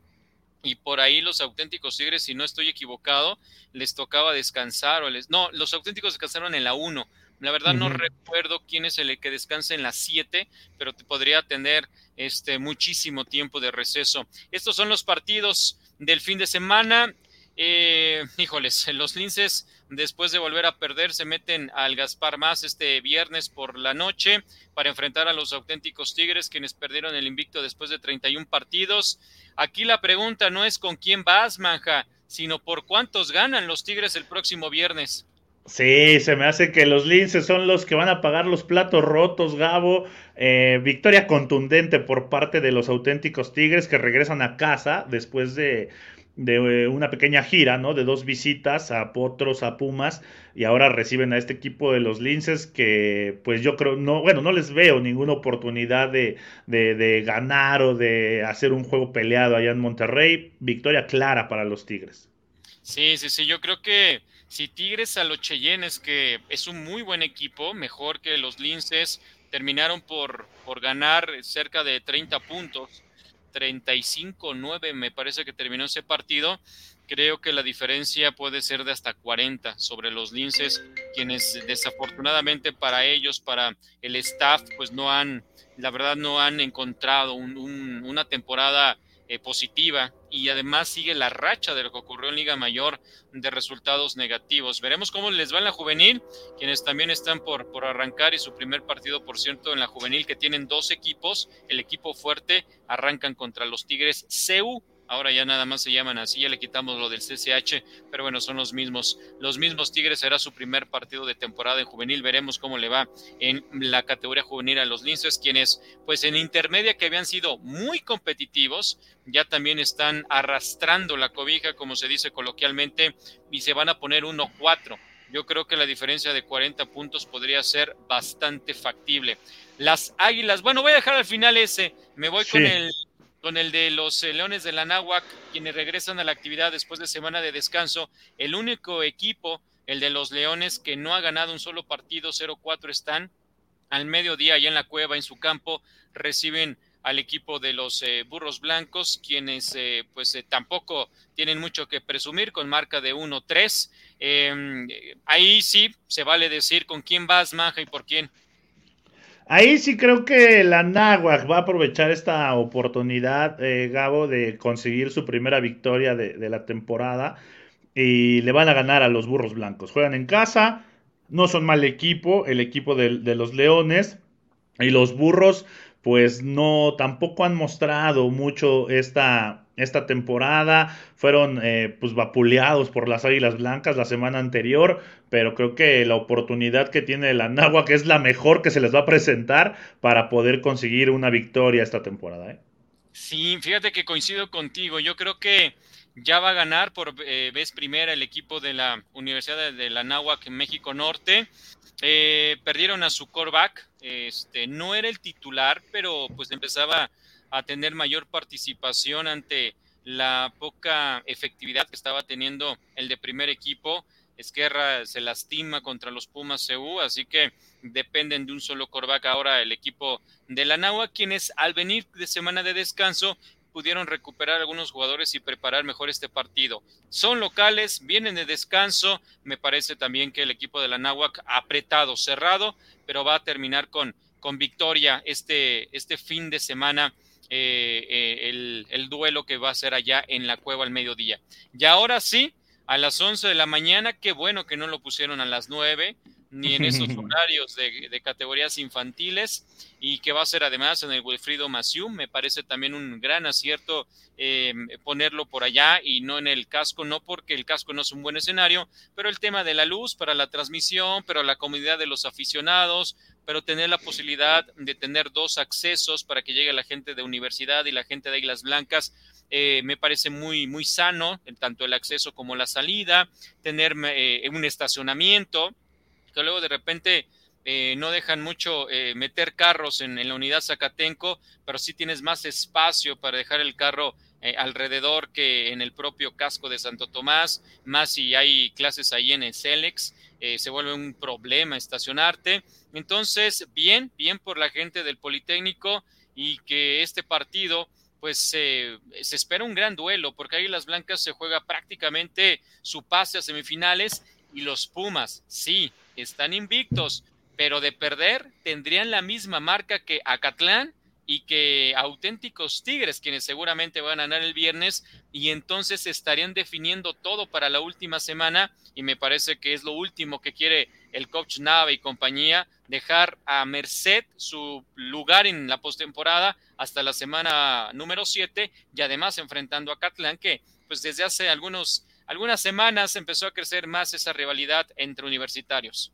y por ahí los auténticos Tigres, si no estoy equivocado, les tocaba descansar o les... No, los auténticos descansaron en la 1. La verdad no recuerdo quién es el que descansa en la 7, pero te podría tener este muchísimo tiempo de receso. Estos son los partidos del fin de semana. Eh, híjoles, los linces después de volver a perder se meten al Gaspar Más este viernes por la noche para enfrentar a los auténticos Tigres quienes perdieron el invicto después de 31 partidos. Aquí la pregunta no es con quién vas, Manja, sino por cuántos ganan los Tigres el próximo viernes.
Sí, se me hace que los linces son los que van a pagar los platos rotos, Gabo. Eh, victoria contundente por parte de los auténticos Tigres que regresan a casa después de de eh, una pequeña gira, ¿no? De dos visitas a Potros, a Pumas, y ahora reciben a este equipo de los Linces que, pues yo creo, no, bueno, no les veo ninguna oportunidad de, de, ganar o de hacer un juego peleado allá en Monterrey. Victoria clara para los Tigres.
Sí, sí, sí, yo creo que si Tigres a los Cheyennes, que es un muy buen equipo, mejor que los Linces, terminaron por, por ganar cerca de 30 puntos 35-9 me parece que terminó ese partido. Creo que la diferencia puede ser de hasta 40 sobre los linces, quienes desafortunadamente para ellos, para el staff, pues no han, la verdad no han encontrado una temporada eh, positiva y además sigue la racha de lo que ocurrió en Liga Mayor de resultados negativos. Veremos cómo les va en la juvenil, quienes también están por, por arrancar y su primer partido, por cierto, en la juvenil que tienen dos equipos, el equipo fuerte arrancan contra los Tigres CEU Ahora ya nada más se llaman así, ya le quitamos lo del CCH, pero bueno, son los mismos. Los mismos Tigres será su primer partido de temporada en juvenil. Veremos cómo le va en la categoría juvenil a los Linces, quienes pues en intermedia que habían sido muy competitivos, ya también están arrastrando la cobija, como se dice coloquialmente, y se van a poner 1-4. Yo creo que la diferencia de 40 puntos podría ser bastante factible. Las Águilas, bueno, voy a dejar al final ese, me voy con el con el de los eh, Leones de la Náhuac, quienes regresan a la actividad después de semana de descanso. El único equipo, el de los Leones, que no ha ganado un solo partido, 0-4 están al mediodía allá en la cueva, en su campo, reciben al equipo de los eh, Burros Blancos, quienes eh, pues tampoco tienen mucho que presumir con marca de 1-3. Em, ahí sí se vale decir con quién vas, Maja, y por quién.
Ahí sí creo que la Náhuac va a aprovechar esta oportunidad, eh, Gabo, de conseguir su primera victoria de, la temporada y le van a ganar a los Burros Blancos. Juegan en casa, no son mal equipo, el equipo de, de los Leones y los Burros pues no, tampoco han mostrado mucho esta, esta temporada. Fueron eh, pues vapuleados por las Águilas Blancas la semana anterior, pero creo que la oportunidad que tiene la que es la mejor que se les va a presentar para poder conseguir una victoria esta temporada. ¿eh?
Sí, fíjate que coincido contigo. Yo creo que ya va a ganar por eh, vez primera el equipo de la Universidad de la en México Norte. Eh, perdieron a su coreback, este, no era el titular, pero pues empezaba a tener mayor participación ante la poca efectividad que estaba teniendo el de primer equipo. Esquerra se lastima contra los Pumas CU, así que dependen de un solo coreback ahora el equipo de la Nahua, quienes al venir de semana de descanso pudieron recuperar algunos jugadores y preparar mejor este partido. Son locales, vienen de descanso. Me parece también que el equipo de la Náhuac apretado, cerrado, pero va a terminar con, con victoria este, este fin de semana. Eh, eh, el, el duelo que va a ser allá en la cueva al mediodía. Y ahora sí, a las 11 de la mañana, qué bueno que no lo pusieron a las 9, ni en esos horarios de, categorías infantiles y que va a ser además en el Wilfrido Maciú. Me parece también un gran acierto eh, ponerlo por allá y no en el casco, no porque el casco no es un buen escenario, pero el tema de la luz para la transmisión, pero la comodidad de los aficionados, pero tener la posibilidad de tener dos accesos para que llegue la gente de universidad y la gente de Islas Blancas. Eh, me parece muy, muy sano, tanto el acceso como la salida, tener eh, un estacionamiento, luego de repente eh, no dejan mucho eh, meter carros en, la unidad Zacatenco, pero sí tienes más espacio para dejar el carro eh, alrededor que en el propio casco de Santo Tomás, más si hay clases ahí en el Celex, se vuelve un problema estacionarte. Entonces, bien, bien por la gente del Politécnico y que este partido pues se espera un gran duelo, porque ahí las Blancas se juega prácticamente su pase a semifinales y los Pumas, sí, están invictos, pero de perder tendrían la misma marca que Acatlán y que auténticos Tigres, quienes seguramente van a ganar el viernes, y entonces estarían definiendo todo para la última semana, y me parece que es lo último que quiere el coach Nava y compañía, dejar a Merced su lugar en la postemporada hasta la semana número 7, y además enfrentando a Acatlán, que pues desde hace algunos algunas semanas empezó a crecer más esa rivalidad entre universitarios.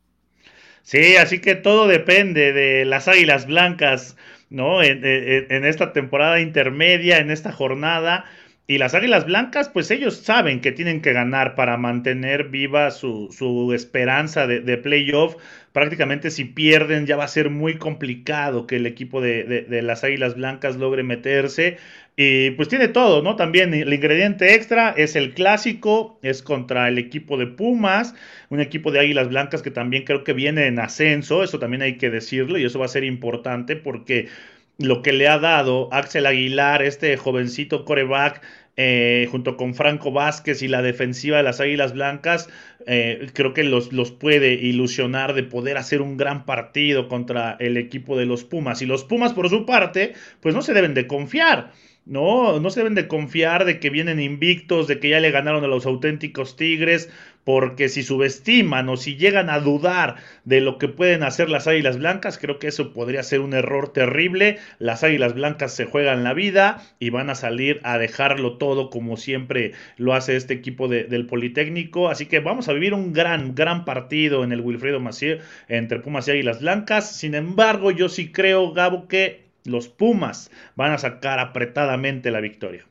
Sí, así que todo depende de las Águilas Blancas, ¿no? En, esta temporada intermedia, en esta jornada. Y las Águilas Blancas, pues ellos saben que tienen que ganar para mantener viva su, esperanza de, de, playoff. Prácticamente si pierden ya va a ser muy complicado que el equipo de las Águilas Blancas logre meterse. Y pues tiene todo, ¿no? También el ingrediente extra es el clásico, es contra el equipo de Pumas, un equipo de Águilas Blancas que también creo que viene en ascenso, eso también hay que decirlo y eso va a ser importante porque lo que le ha dado Axel Aguilar, este jovencito coreback, eh, junto con Franco Vázquez y la defensiva de las Águilas Blancas, eh, creo que los, los, puede ilusionar de poder hacer un gran partido contra el equipo de los Pumas. Y los Pumas, por su parte, pues no se deben de confiar. No, no se deben de confiar de que vienen invictos, de que ya le ganaron a los auténticos Tigres, porque si subestiman o si llegan a dudar de lo que pueden hacer las Águilas Blancas, creo que eso podría ser un error terrible. Las Águilas Blancas se juegan la vida y van a salir a dejarlo todo como siempre lo hace este equipo del Politécnico. Así que vamos a vivir un gran, gran partido en el Wilfredo Macier entre Pumas y Águilas Blancas. Sin embargo, yo sí creo, Gabo, que los Pumas van a sacar apretadamente la victoria.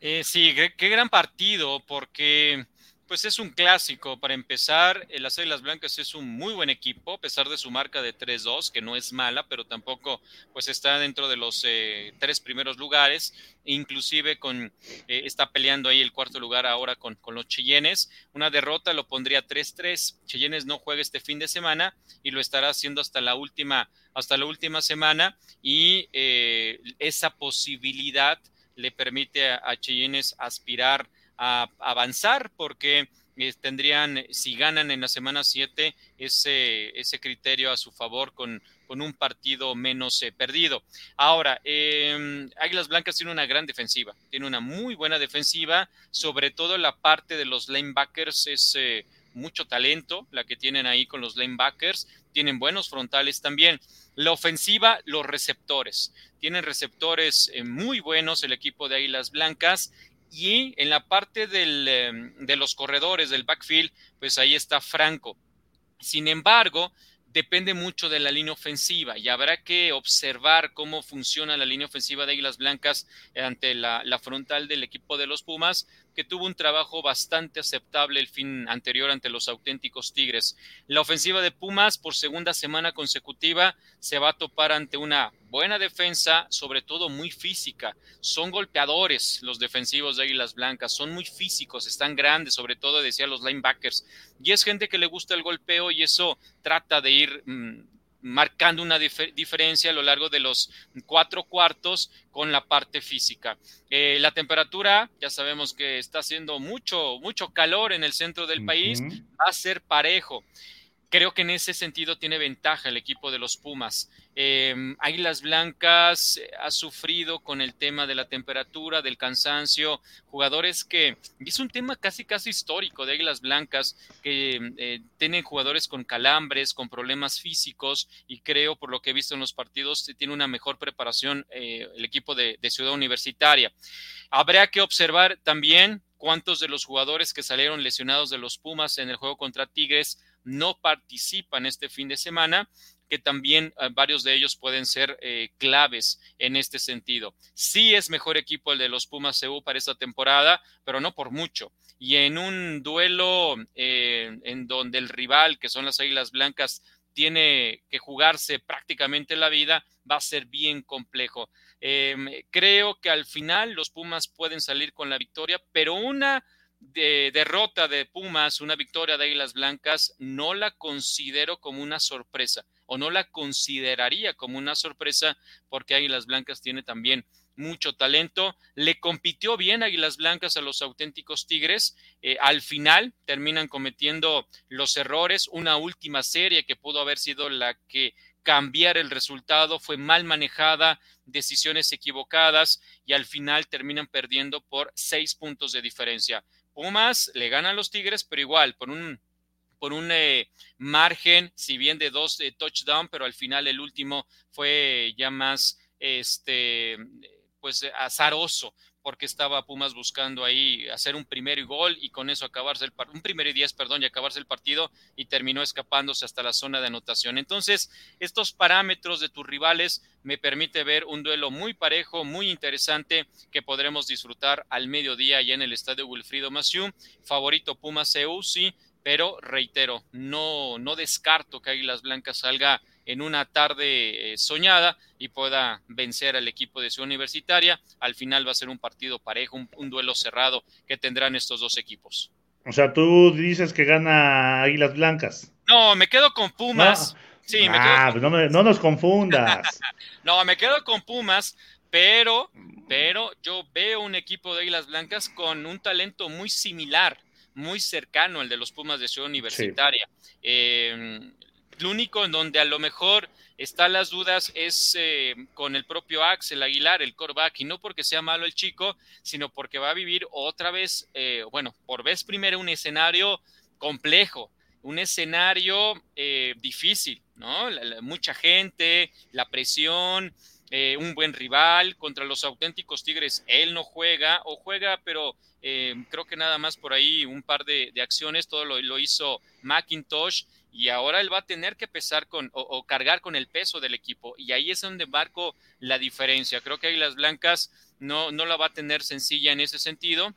Eh, sí, qué, gran partido, porque pues es un clásico. Para empezar, las Águilas Blancas es un muy buen equipo, a pesar de su marca de 3-2, que no es mala, pero tampoco pues está dentro de los eh, tres primeros lugares. Inclusive con, eh, está peleando ahí el cuarto lugar ahora con, con los Cheyennes. Una derrota lo pondría 3-3. Cheyennes no juega este fin de semana y lo estará haciendo hasta la última, hasta la última semana. Y eh, esa posibilidad le permite a, a aspirar a avanzar porque eh, tendrían, si ganan en la semana 7, ese, ese criterio a su favor con, con un partido menos eh, perdido. Ahora, eh, Águilas Blancas tiene una gran defensiva, tiene una muy buena defensiva, sobre todo la parte de los linebackers es mucho talento la que tienen ahí con los linebackers, tienen buenos frontales también. La ofensiva, los receptores. Tienen receptores muy buenos el equipo de Águilas Blancas y en la parte em, de los corredores del backfield, pues ahí está Franco. Sin embargo, depende mucho de la línea ofensiva y habrá que observar cómo funciona la línea ofensiva de Águilas Blancas ante la, frontal del equipo de los Pumas, que tuvo un trabajo bastante aceptable el fin anterior ante los auténticos Tigres. La ofensiva de Pumas por segunda semana consecutiva se va a topar ante una buena defensa, sobre todo muy física. Son golpeadores los defensivos de Águilas Blancas, son muy físicos, están grandes, sobre todo decía los linebackers. Y es gente que le gusta el golpeo y eso trata de ir mm, marcando una diferencia a lo largo de los cuatro cuartos con la parte física. Eh, la temperatura, ya sabemos que está haciendo mucho, mucho calor en el centro del país, va a ser parejo. Creo que en ese sentido tiene ventaja el equipo de los Pumas. Eh, Águilas Blancas ha sufrido con el tema de la temperatura, del cansancio, jugadores que, es un tema casi casi histórico de Águilas Blancas, que eh, tienen jugadores con calambres, con problemas físicos, y creo, por lo que he visto en los partidos, tiene una mejor preparación eh, el equipo de, de Ciudad Universitaria. Habría que observar también cuántos de los jugadores que salieron lesionados de los Pumas en el juego contra Tigres no participan este fin de semana, que también eh, varios de ellos pueden ser eh, claves en este sentido. Sí es mejor equipo el de los Pumas CU para esta temporada, pero no por mucho. Y en un duelo eh, en donde el rival, que son las Águilas Blancas, tiene que jugarse prácticamente la vida, va a ser bien complejo. Em, creo que al final los Pumas pueden salir con la victoria, pero una de derrota de Pumas, una victoria de Águilas Blancas, no la considero como una sorpresa o no la consideraría como una sorpresa porque Águilas Blancas tiene también mucho talento. Le compitió bien Águilas Blancas a los auténticos Tigres. Eh, al final terminan cometiendo los errores. Una última serie que pudo haber sido la que cambiar el resultado fue mal manejada, decisiones equivocadas y al final terminan perdiendo por seis puntos de diferencia. Pumas le ganan los Tigres, pero igual, por un, por un eh, margen, si bien de dos touchdowns, touchdown, pero al final el último fue ya más este pues azaroso porque estaba Pumas buscando ahí hacer un primer gol y con eso acabarse el un primer y diez, perdón, y acabarse el partido y terminó escapándose hasta la zona de anotación. Entonces, estos parámetros de tus rivales me permite ver un duelo muy parejo, muy interesante que podremos disfrutar al mediodía allá en el estadio Wilfrido Maciú. Favorito Pumas EU, pero reitero, no, no descarto que Águilas Blancas salga en una tarde eh, soñada y pueda vencer al equipo de su universitaria. Al final va a ser un partido parejo, un, duelo cerrado que tendrán estos dos equipos.
O sea, tú dices que gana Águilas Blancas.
No, me quedo con Pumas. Sí, me
quedo pues no, no, nos confundas.
no, me quedo con Pumas, pero, pero yo veo un equipo de Águilas Blancas con un talento muy similar muy cercano al de los Pumas de Ciudad Universitaria. Eh, lo único en donde a lo mejor están las dudas es eh, con el propio Axel Aguilar, el coreback, y no porque sea malo el chico, sino porque va a vivir otra vez, eh, bueno, por vez primera un escenario complejo, un escenario difícil, ¿no? mucha gente, la presión, un buen rival contra los auténticos Tigres. Él no juega o juega, pero eh, creo que nada más por ahí un par de, acciones, todo lo, hizo Macintosh y ahora él va a tener que pesar con o, cargar con el peso del equipo y ahí es donde marco la diferencia. Creo que Águilas Blancas no, no la va a tener sencilla en ese sentido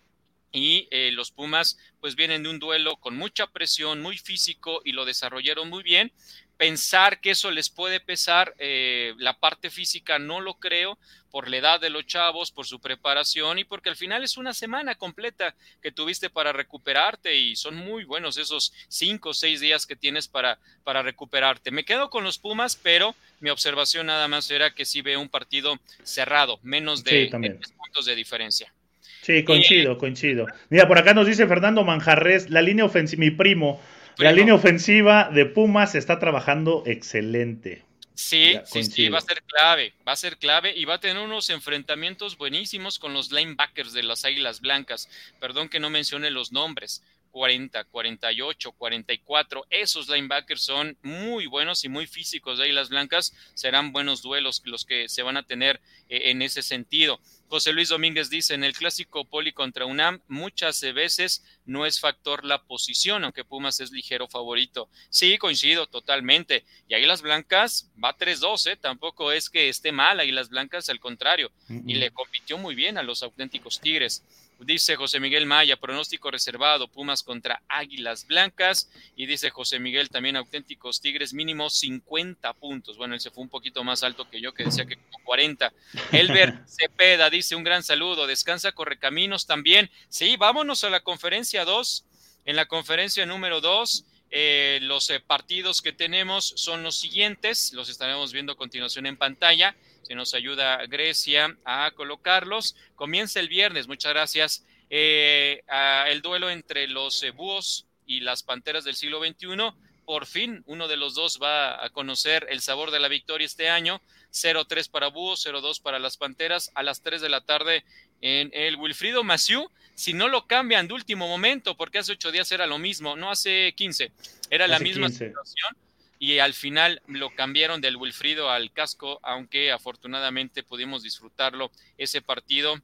y eh, los Pumas pues vienen de un duelo con mucha presión, muy físico y lo desarrollaron muy bien, pensar que eso les puede pesar eh, la parte física no lo creo por la edad de los chavos, por su preparación y porque al final es una semana completa que tuviste para recuperarte y son muy buenos esos cinco o seis días que tienes para, para recuperarte. Me quedo con los Pumas, pero mi observación nada más era que sí veo un partido cerrado, menos de, puntos de diferencia.
Sí, coincido, coincido. Mira, por acá nos dice Fernando Manjarres, la línea ofensiva, mi primo, la línea ofensiva de Pumas está trabajando excelente.
Sí, sí, sí, va a ser clave, va a ser clave y va a tener unos enfrentamientos buenísimos con los linebackers de las Águilas Blancas. Perdón que no mencione los nombres. 40, 48, 44. Esos linebackers son muy buenos y muy físicos de Águilas Blancas. Serán buenos duelos los que se van a tener eh, en ese sentido. José Luis Domínguez dice, en el clásico Poli contra UNAM, muchas veces no es factor la posición, aunque Pumas es ligero favorito. Sí, coincido totalmente. Y Águilas Blancas va 3-2, ¿eh? tampoco es que esté mal Águilas Blancas, al contrario. Y le compitió muy bien a los auténticos Tigres. Dice José Miguel Maya, pronóstico reservado, Pumas contra Águilas Blancas. Y dice José Miguel también, auténticos Tigres, mínimo 50 puntos. Bueno, él se fue un poquito más alto que yo, que decía que como 40. Elber Cepeda dice un gran saludo, descansa Correcaminos también. Sí, vámonos a la conferencia 2. En la conferencia número 2, eh, los eh, partidos que tenemos son los siguientes, los estaremos viendo a continuación en pantalla si nos ayuda Grecia a colocarlos. Comienza el viernes, muchas gracias. Eh, el duelo entre los eh, búhos y las panteras del siglo XXI. por fin uno de los dos va a conocer el sabor de la victoria este año. 0-3 para Búhos, 0-2 para las Panteras a las 3 de la tarde en el Wilfrido Maciú. Si no lo cambian de último momento, porque hace ocho días era lo mismo, no hace 15, era la misma situación y al final lo cambiaron del Wilfrido al casco, aunque afortunadamente pudimos disfrutarlo ese partido.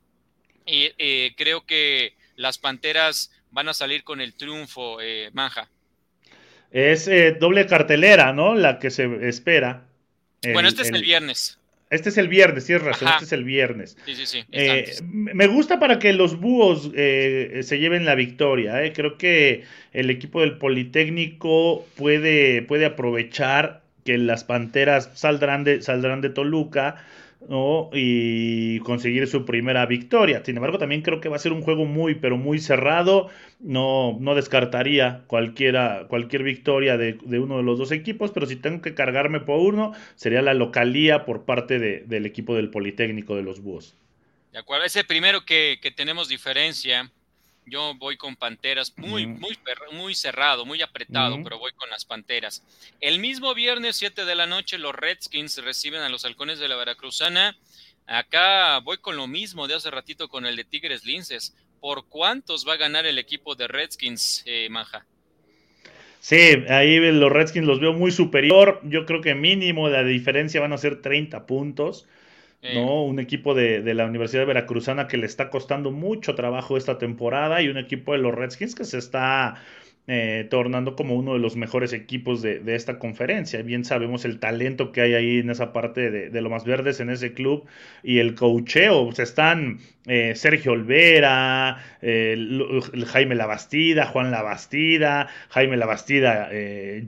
Y eh, creo que las Panteras van a salir con el triunfo, eh, Manja.
Es eh, doble cartelera, ¿no? La que se espera.
bueno, este es el viernes.
Este es el viernes, tienes razón, este es el viernes.
Sí, sí, sí.
Eh, me gusta para que los búhos eh, se lleven la victoria. Eh. Creo que el equipo del Politécnico puede, puede aprovechar que las Panteras saldrán de, saldrán de Toluca ¿no? y conseguir su primera victoria. Sin embargo, también creo que va a ser un juego muy, pero muy cerrado. No, no descartaría cualquiera, cualquier victoria de, uno de los dos equipos, pero si tengo que cargarme por uno, sería la localía por parte del equipo del Politécnico de los Búhos.
De acuerdo, ese primero que, que tenemos diferencia yo voy con Panteras muy, muy, muy cerrado, muy apretado, pero voy con las Panteras. El mismo viernes, 7 de la noche, los Redskins reciben a los Halcones de la Veracruzana. Acá voy con lo mismo de hace ratito con el de Tigres Linces. ¿Por cuántos va a ganar el equipo de Redskins, eh, Manja?
Sí, ahí los Redskins los veo muy superior. Yo creo que mínimo la diferencia van a ser 30 puntos. ¿No? Un equipo de, de, la Universidad Veracruzana que le está costando mucho trabajo esta temporada y un equipo de los Redskins que se está eh, tornando como uno de los mejores equipos de, esta conferencia. Bien sabemos el talento que hay ahí en esa parte de, lo más verdes en ese club y el cocheo. O sea, están eh, Sergio Olvera, eh, Jaime Labastida, Juan Labastida, Jaime Labastida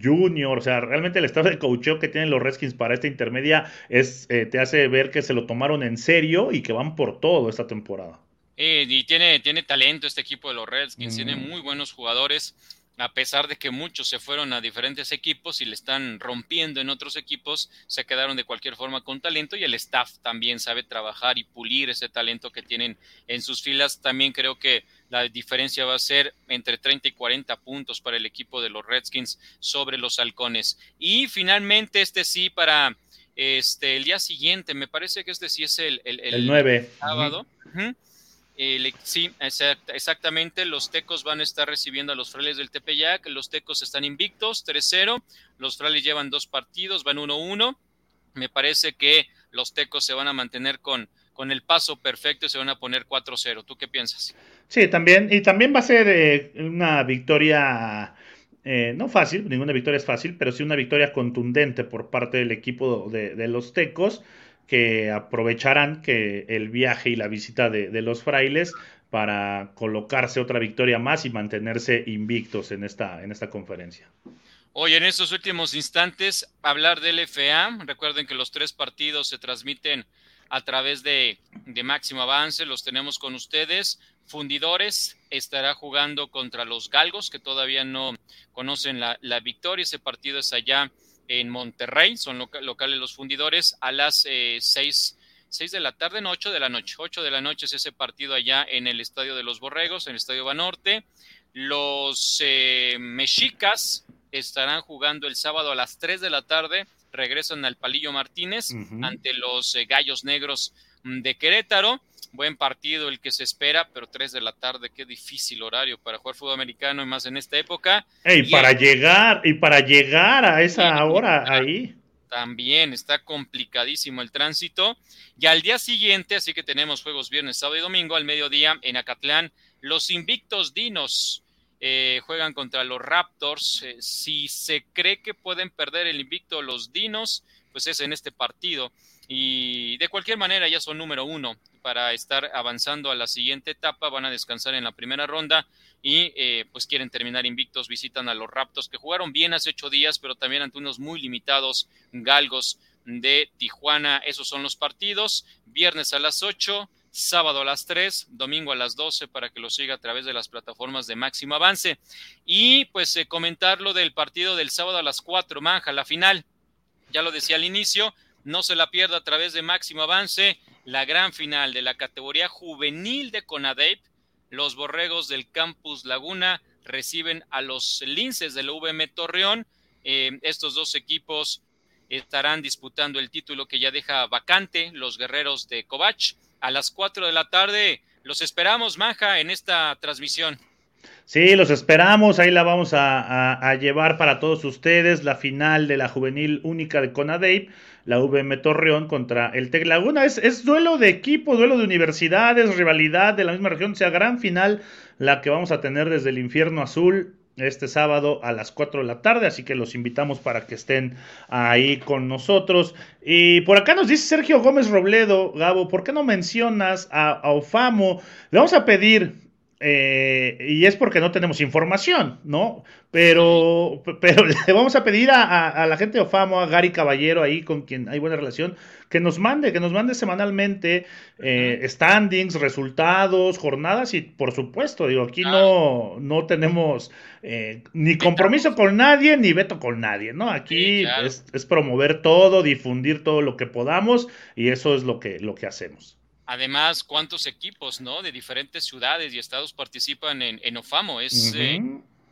Junior. O sea, realmente el estado de cocheo que tienen los Redskins para esta intermedia es, te hace ver que se lo tomaron en serio y que van por todo esta temporada.
y tiene, tiene talento este equipo de los Redskins, tiene mm. muy buenos jugadores a pesar de que muchos se fueron a diferentes equipos y le están rompiendo en otros equipos, se quedaron de cualquier forma con talento y el staff también sabe trabajar y pulir ese talento que tienen en sus filas. También creo que la diferencia va a ser entre 30 y 40 puntos para el equipo de los Redskins sobre los halcones. Y finalmente, este sí, para este, el día siguiente, me parece que este sí es el,
el, 9.
sábado sí, exactamente. Los Tecos van a estar recibiendo a los Frailes del Tepeyac. Los Tecos están invictos, 3-0. Los Frailes llevan dos partidos, van 1-1. Me parece que los Tecos se van a mantener con, con el paso perfecto y se van a poner 4-0. ¿Tú qué piensas?
Sí, también. Y también va a ser eh, una victoria. Eh, no fácil, ninguna victoria es fácil, pero sí una victoria contundente por parte del equipo de, de los Tecos que aprovecharán que el viaje y la visita de, los frailes para colocarse otra victoria más y mantenerse invictos en esta, en esta conferencia.
Hoy en estos últimos instantes, hablar del FA. Recuerden que los tres partidos se transmiten a través de, de Máximo Avance, los tenemos con ustedes. Fundidores estará jugando contra los Galgos, que todavía no conocen la, la victoria. Ese partido es allá en Monterrey, son locales los fundidores, a las eh, seis, de la tarde, no, ocho de la noche. Ocho de la noche es ese partido allá en el Estadio de los Borregos, en el Estadio Banorte. Los eh, mexicas estarán jugando el sábado a las tres de la tarde, regresan al Palillo Martínez ante los eh, Gallos Negros de Querétaro. Buen partido el que se espera, pero 3 de la tarde, qué difícil horario para jugar fútbol americano y más en esta época.
y para llegar, y para llegar a esa hora ahí.
También está complicadísimo el tránsito. Y al día siguiente, así que tenemos juegos viernes, sábado y domingo, al mediodía en Acatlán, los invictos Dinos eh, juegan contra los Raptors. Eh, si se cree que pueden perder el invicto los Dinos, pues es en este partido. Y de cualquier manera ya son número uno para estar avanzando a la siguiente etapa. Van a descansar en la primera ronda y eh, pues quieren terminar invictos. Visitan a los Raptors que jugaron bien hace ocho días, pero también ante unos muy limitados galgos de Tijuana. Esos son los partidos. Viernes a las ocho, sábado a las tres, domingo a las doce para que lo siga a través de las plataformas de máximo avance. Y pues eh, comentar lo del partido del sábado a las cuatro, Manja, la final. Ya lo decía al inicio, no se la pierda a través de Máximo Avance, la gran final de la categoría juvenil de CONADEP. Los borregos del Campus Laguna reciben a los linces del VM Torreón. Eh, estos dos equipos estarán disputando el título que ya deja vacante los guerreros de Kovach. A las 4 de la tarde los esperamos, Manja, en esta transmisión.
Sí, los esperamos, ahí la vamos a, llevar para todos ustedes, la final de la juvenil única de Conadey, la VM Torreón contra el Tec Laguna. Es, duelo de equipo, duelo de universidades, rivalidad de la misma región, sea gran final la que vamos a tener desde el infierno azul este sábado a las 4 de la tarde, así que los invitamos para que estén ahí con nosotros. Y por acá nos dice Sergio Gómez Robledo, Gabo, ¿por qué no mencionas a, a Ofamo? Le vamos a pedir eh, y es porque no tenemos información, ¿no? Pero, pero le vamos a pedir a, la gente de Ofamo, a Gary Caballero, ahí con quien hay buena relación, que nos mande, que nos mande semanalmente eh, standings, resultados, jornadas y por supuesto, digo, aquí no, no tenemos eh, ni compromiso con nadie, ni veto con nadie, ¿no? Aquí es, es, promover todo, difundir todo lo que podamos y eso es lo que, lo que hacemos.
Además, cuántos equipos, ¿no? De diferentes ciudades y estados participan en, OFAMO. Es eh,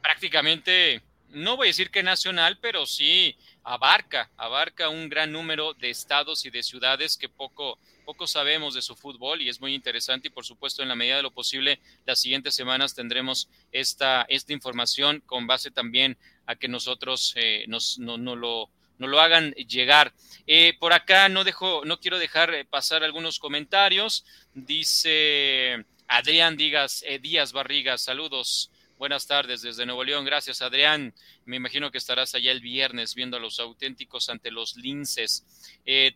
prácticamente, no voy a decir que nacional, pero sí abarca, abarca un gran número de estados y de ciudades que poco, poco sabemos de su fútbol y es muy interesante y por supuesto en la medida de lo posible las siguientes semanas tendremos esta, esta información con base también a que nosotros eh, nos, no, no lo nos lo hagan llegar. Eh, por acá no dejo, no quiero dejar eh, pasar algunos comentarios. Dice Adrián Díaz, eh, Díaz Barrigas, saludos. Buenas tardes desde Nuevo León. Gracias, Adrián. Me imagino que estarás allá el viernes viendo a los auténticos ante los linces.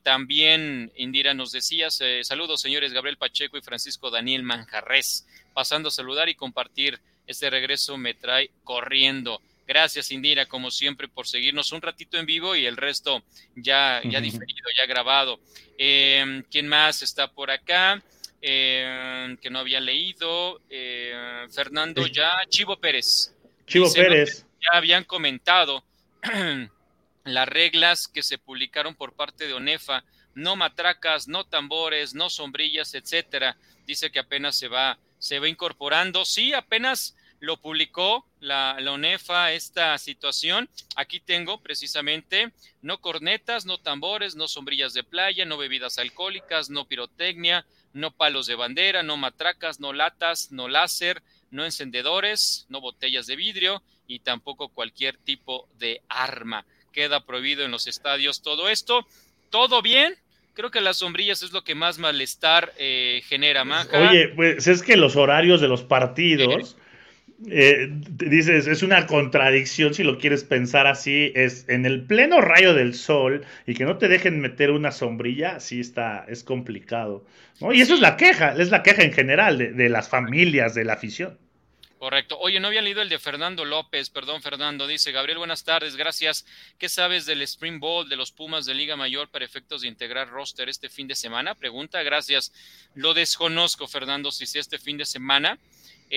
también, Indira, nos decías, saludos, señores Gabriel Pacheco y Francisco Daniel Manjarres. Pasando a saludar y compartir este regreso me trae corriendo. Gracias, Indira, como siempre, por seguirnos un ratito en vivo y el resto ya, ya diferido, ya grabado. Em, ¿Quién más está por acá? Em, que no había leído. Em, Fernando ya. Chivo Pérez.
Chivo Pérez.
Ya habían comentado las reglas que se publicaron por parte de ONEFA. No matracas, no tambores, no sombrillas, etcétera. Dice que apenas se va, se va incorporando. Sí, apenas lo publicó la, la, ONEFA esta situación. Aquí tengo precisamente no cornetas, no tambores, no sombrillas de playa, no bebidas alcohólicas, no pirotecnia, no palos de bandera, no matracas, no latas, no láser, no encendedores, no botellas de vidrio y tampoco cualquier tipo de arma. Queda prohibido en los estadios todo esto. ¿Todo bien? Creo que las sombrillas es lo que más malestar eh, genera, Maja.
Oye, pues es que los horarios de los partidos eh, dices, es una contradicción si lo quieres pensar así, es en el pleno rayo del sol y que no te dejen meter una sombrilla, sí está, es complicado. Y eso es la queja, es la queja en general de, las familias, de la afición.
Correcto. Oye, no había leído el de Fernando López, perdón Fernando, dice Gabriel, buenas tardes, gracias. ¿Qué sabes del Spring Bowl de los Pumas de Liga Mayor para efectos de integrar roster este fin de semana? Pregunta, gracias. Lo desconozco, Fernando, si sea este fin de semana.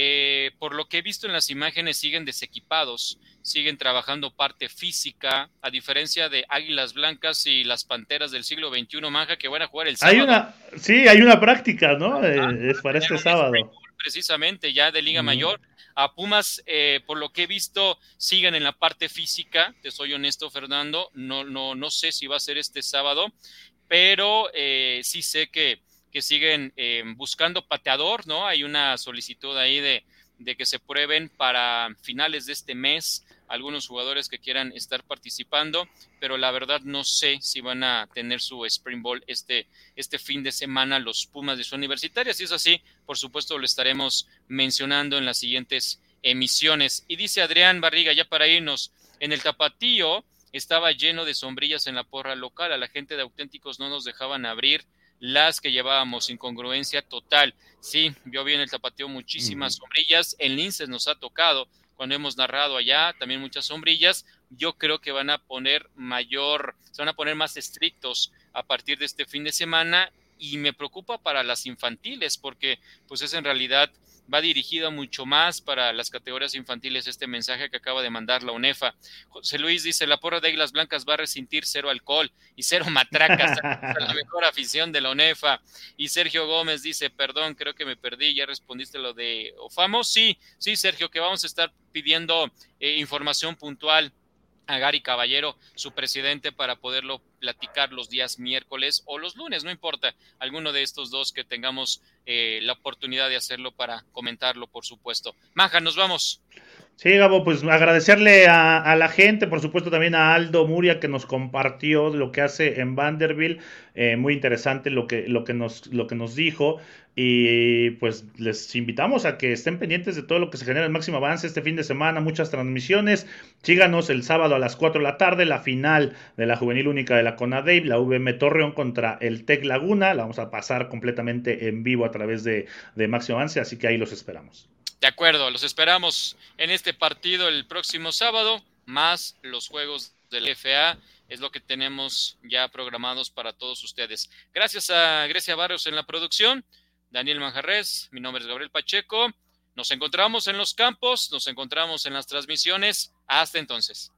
Eh, por lo que he visto en las imágenes, siguen desequipados, siguen trabajando parte física, a diferencia de Águilas Blancas y las Panteras del siglo XXI, Manja, que van a jugar el sábado.
Hay una, sí, hay una práctica, ¿no? Eh, es para este sábado.
Precisamente, ya de Liga Mayor. A Pumas, eh, por lo que he visto, siguen en la parte física, te soy honesto, Fernando, no, no, no sé si va a ser este sábado, pero sí sé que que siguen eh, buscando pateador, ¿no? Hay una solicitud ahí de, que se prueben para finales de este mes algunos jugadores que quieran estar participando, pero la verdad no sé si van a tener su Spring Ball este, este fin de semana los Pumas de su universitaria. Si es así, por supuesto lo estaremos mencionando en las siguientes emisiones. Y dice Adrián Barriga, ya para irnos, en el tapatío estaba lleno de sombrillas en la porra local, a la gente de auténticos no nos dejaban abrir las que llevábamos, incongruencia total. Sí, yo vi en el tapateo muchísimas sombrillas, en Linces nos ha tocado, cuando hemos narrado allá, también muchas sombrillas. Yo creo que van a poner mayor, se van a poner más estrictos a partir de este fin de semana y me preocupa para las infantiles porque pues es en realidad va dirigido mucho más para las categorías infantiles este mensaje que acaba de mandar la UNEFA. José Luis dice, la porra de Águilas Blancas va a resentir cero alcohol y cero matracas, la mejor afición de la UNEFA. Y Sergio Gómez dice, perdón, creo que me perdí, ya respondiste lo de Ofamo. Sí, sí, Sergio, que vamos a estar pidiendo eh, información puntual a Gary Caballero, su presidente, para poderlo platicar los días miércoles o los lunes, no importa, alguno de estos dos que tengamos eh, la oportunidad de hacerlo para comentarlo, por supuesto. Maja, nos vamos.
Sí, Gabo, pues agradecerle a, la gente, por supuesto también a Aldo Muria que nos compartió lo que hace en Vanderbilt, eh, muy interesante lo que, lo, que nos, lo que nos dijo. Y pues les invitamos a que estén pendientes de todo lo que se genera en Máximo Avance este fin de semana, muchas transmisiones, síganos el sábado a las 4 de la tarde, la final de la Juvenil Única de la CONADEIP, la VM Torreón contra el TEC Laguna, la vamos a pasar completamente en vivo a través de, de Máximo Avance, así que ahí los esperamos.
De acuerdo, los esperamos en este partido el próximo sábado, más los juegos del FA, es lo que tenemos ya programados para todos ustedes. Gracias a Grecia Barrios en la producción, Daniel Manjarres, mi nombre es Gabriel Pacheco. Nos encontramos en los campos, nos encontramos en las transmisiones. Hasta entonces.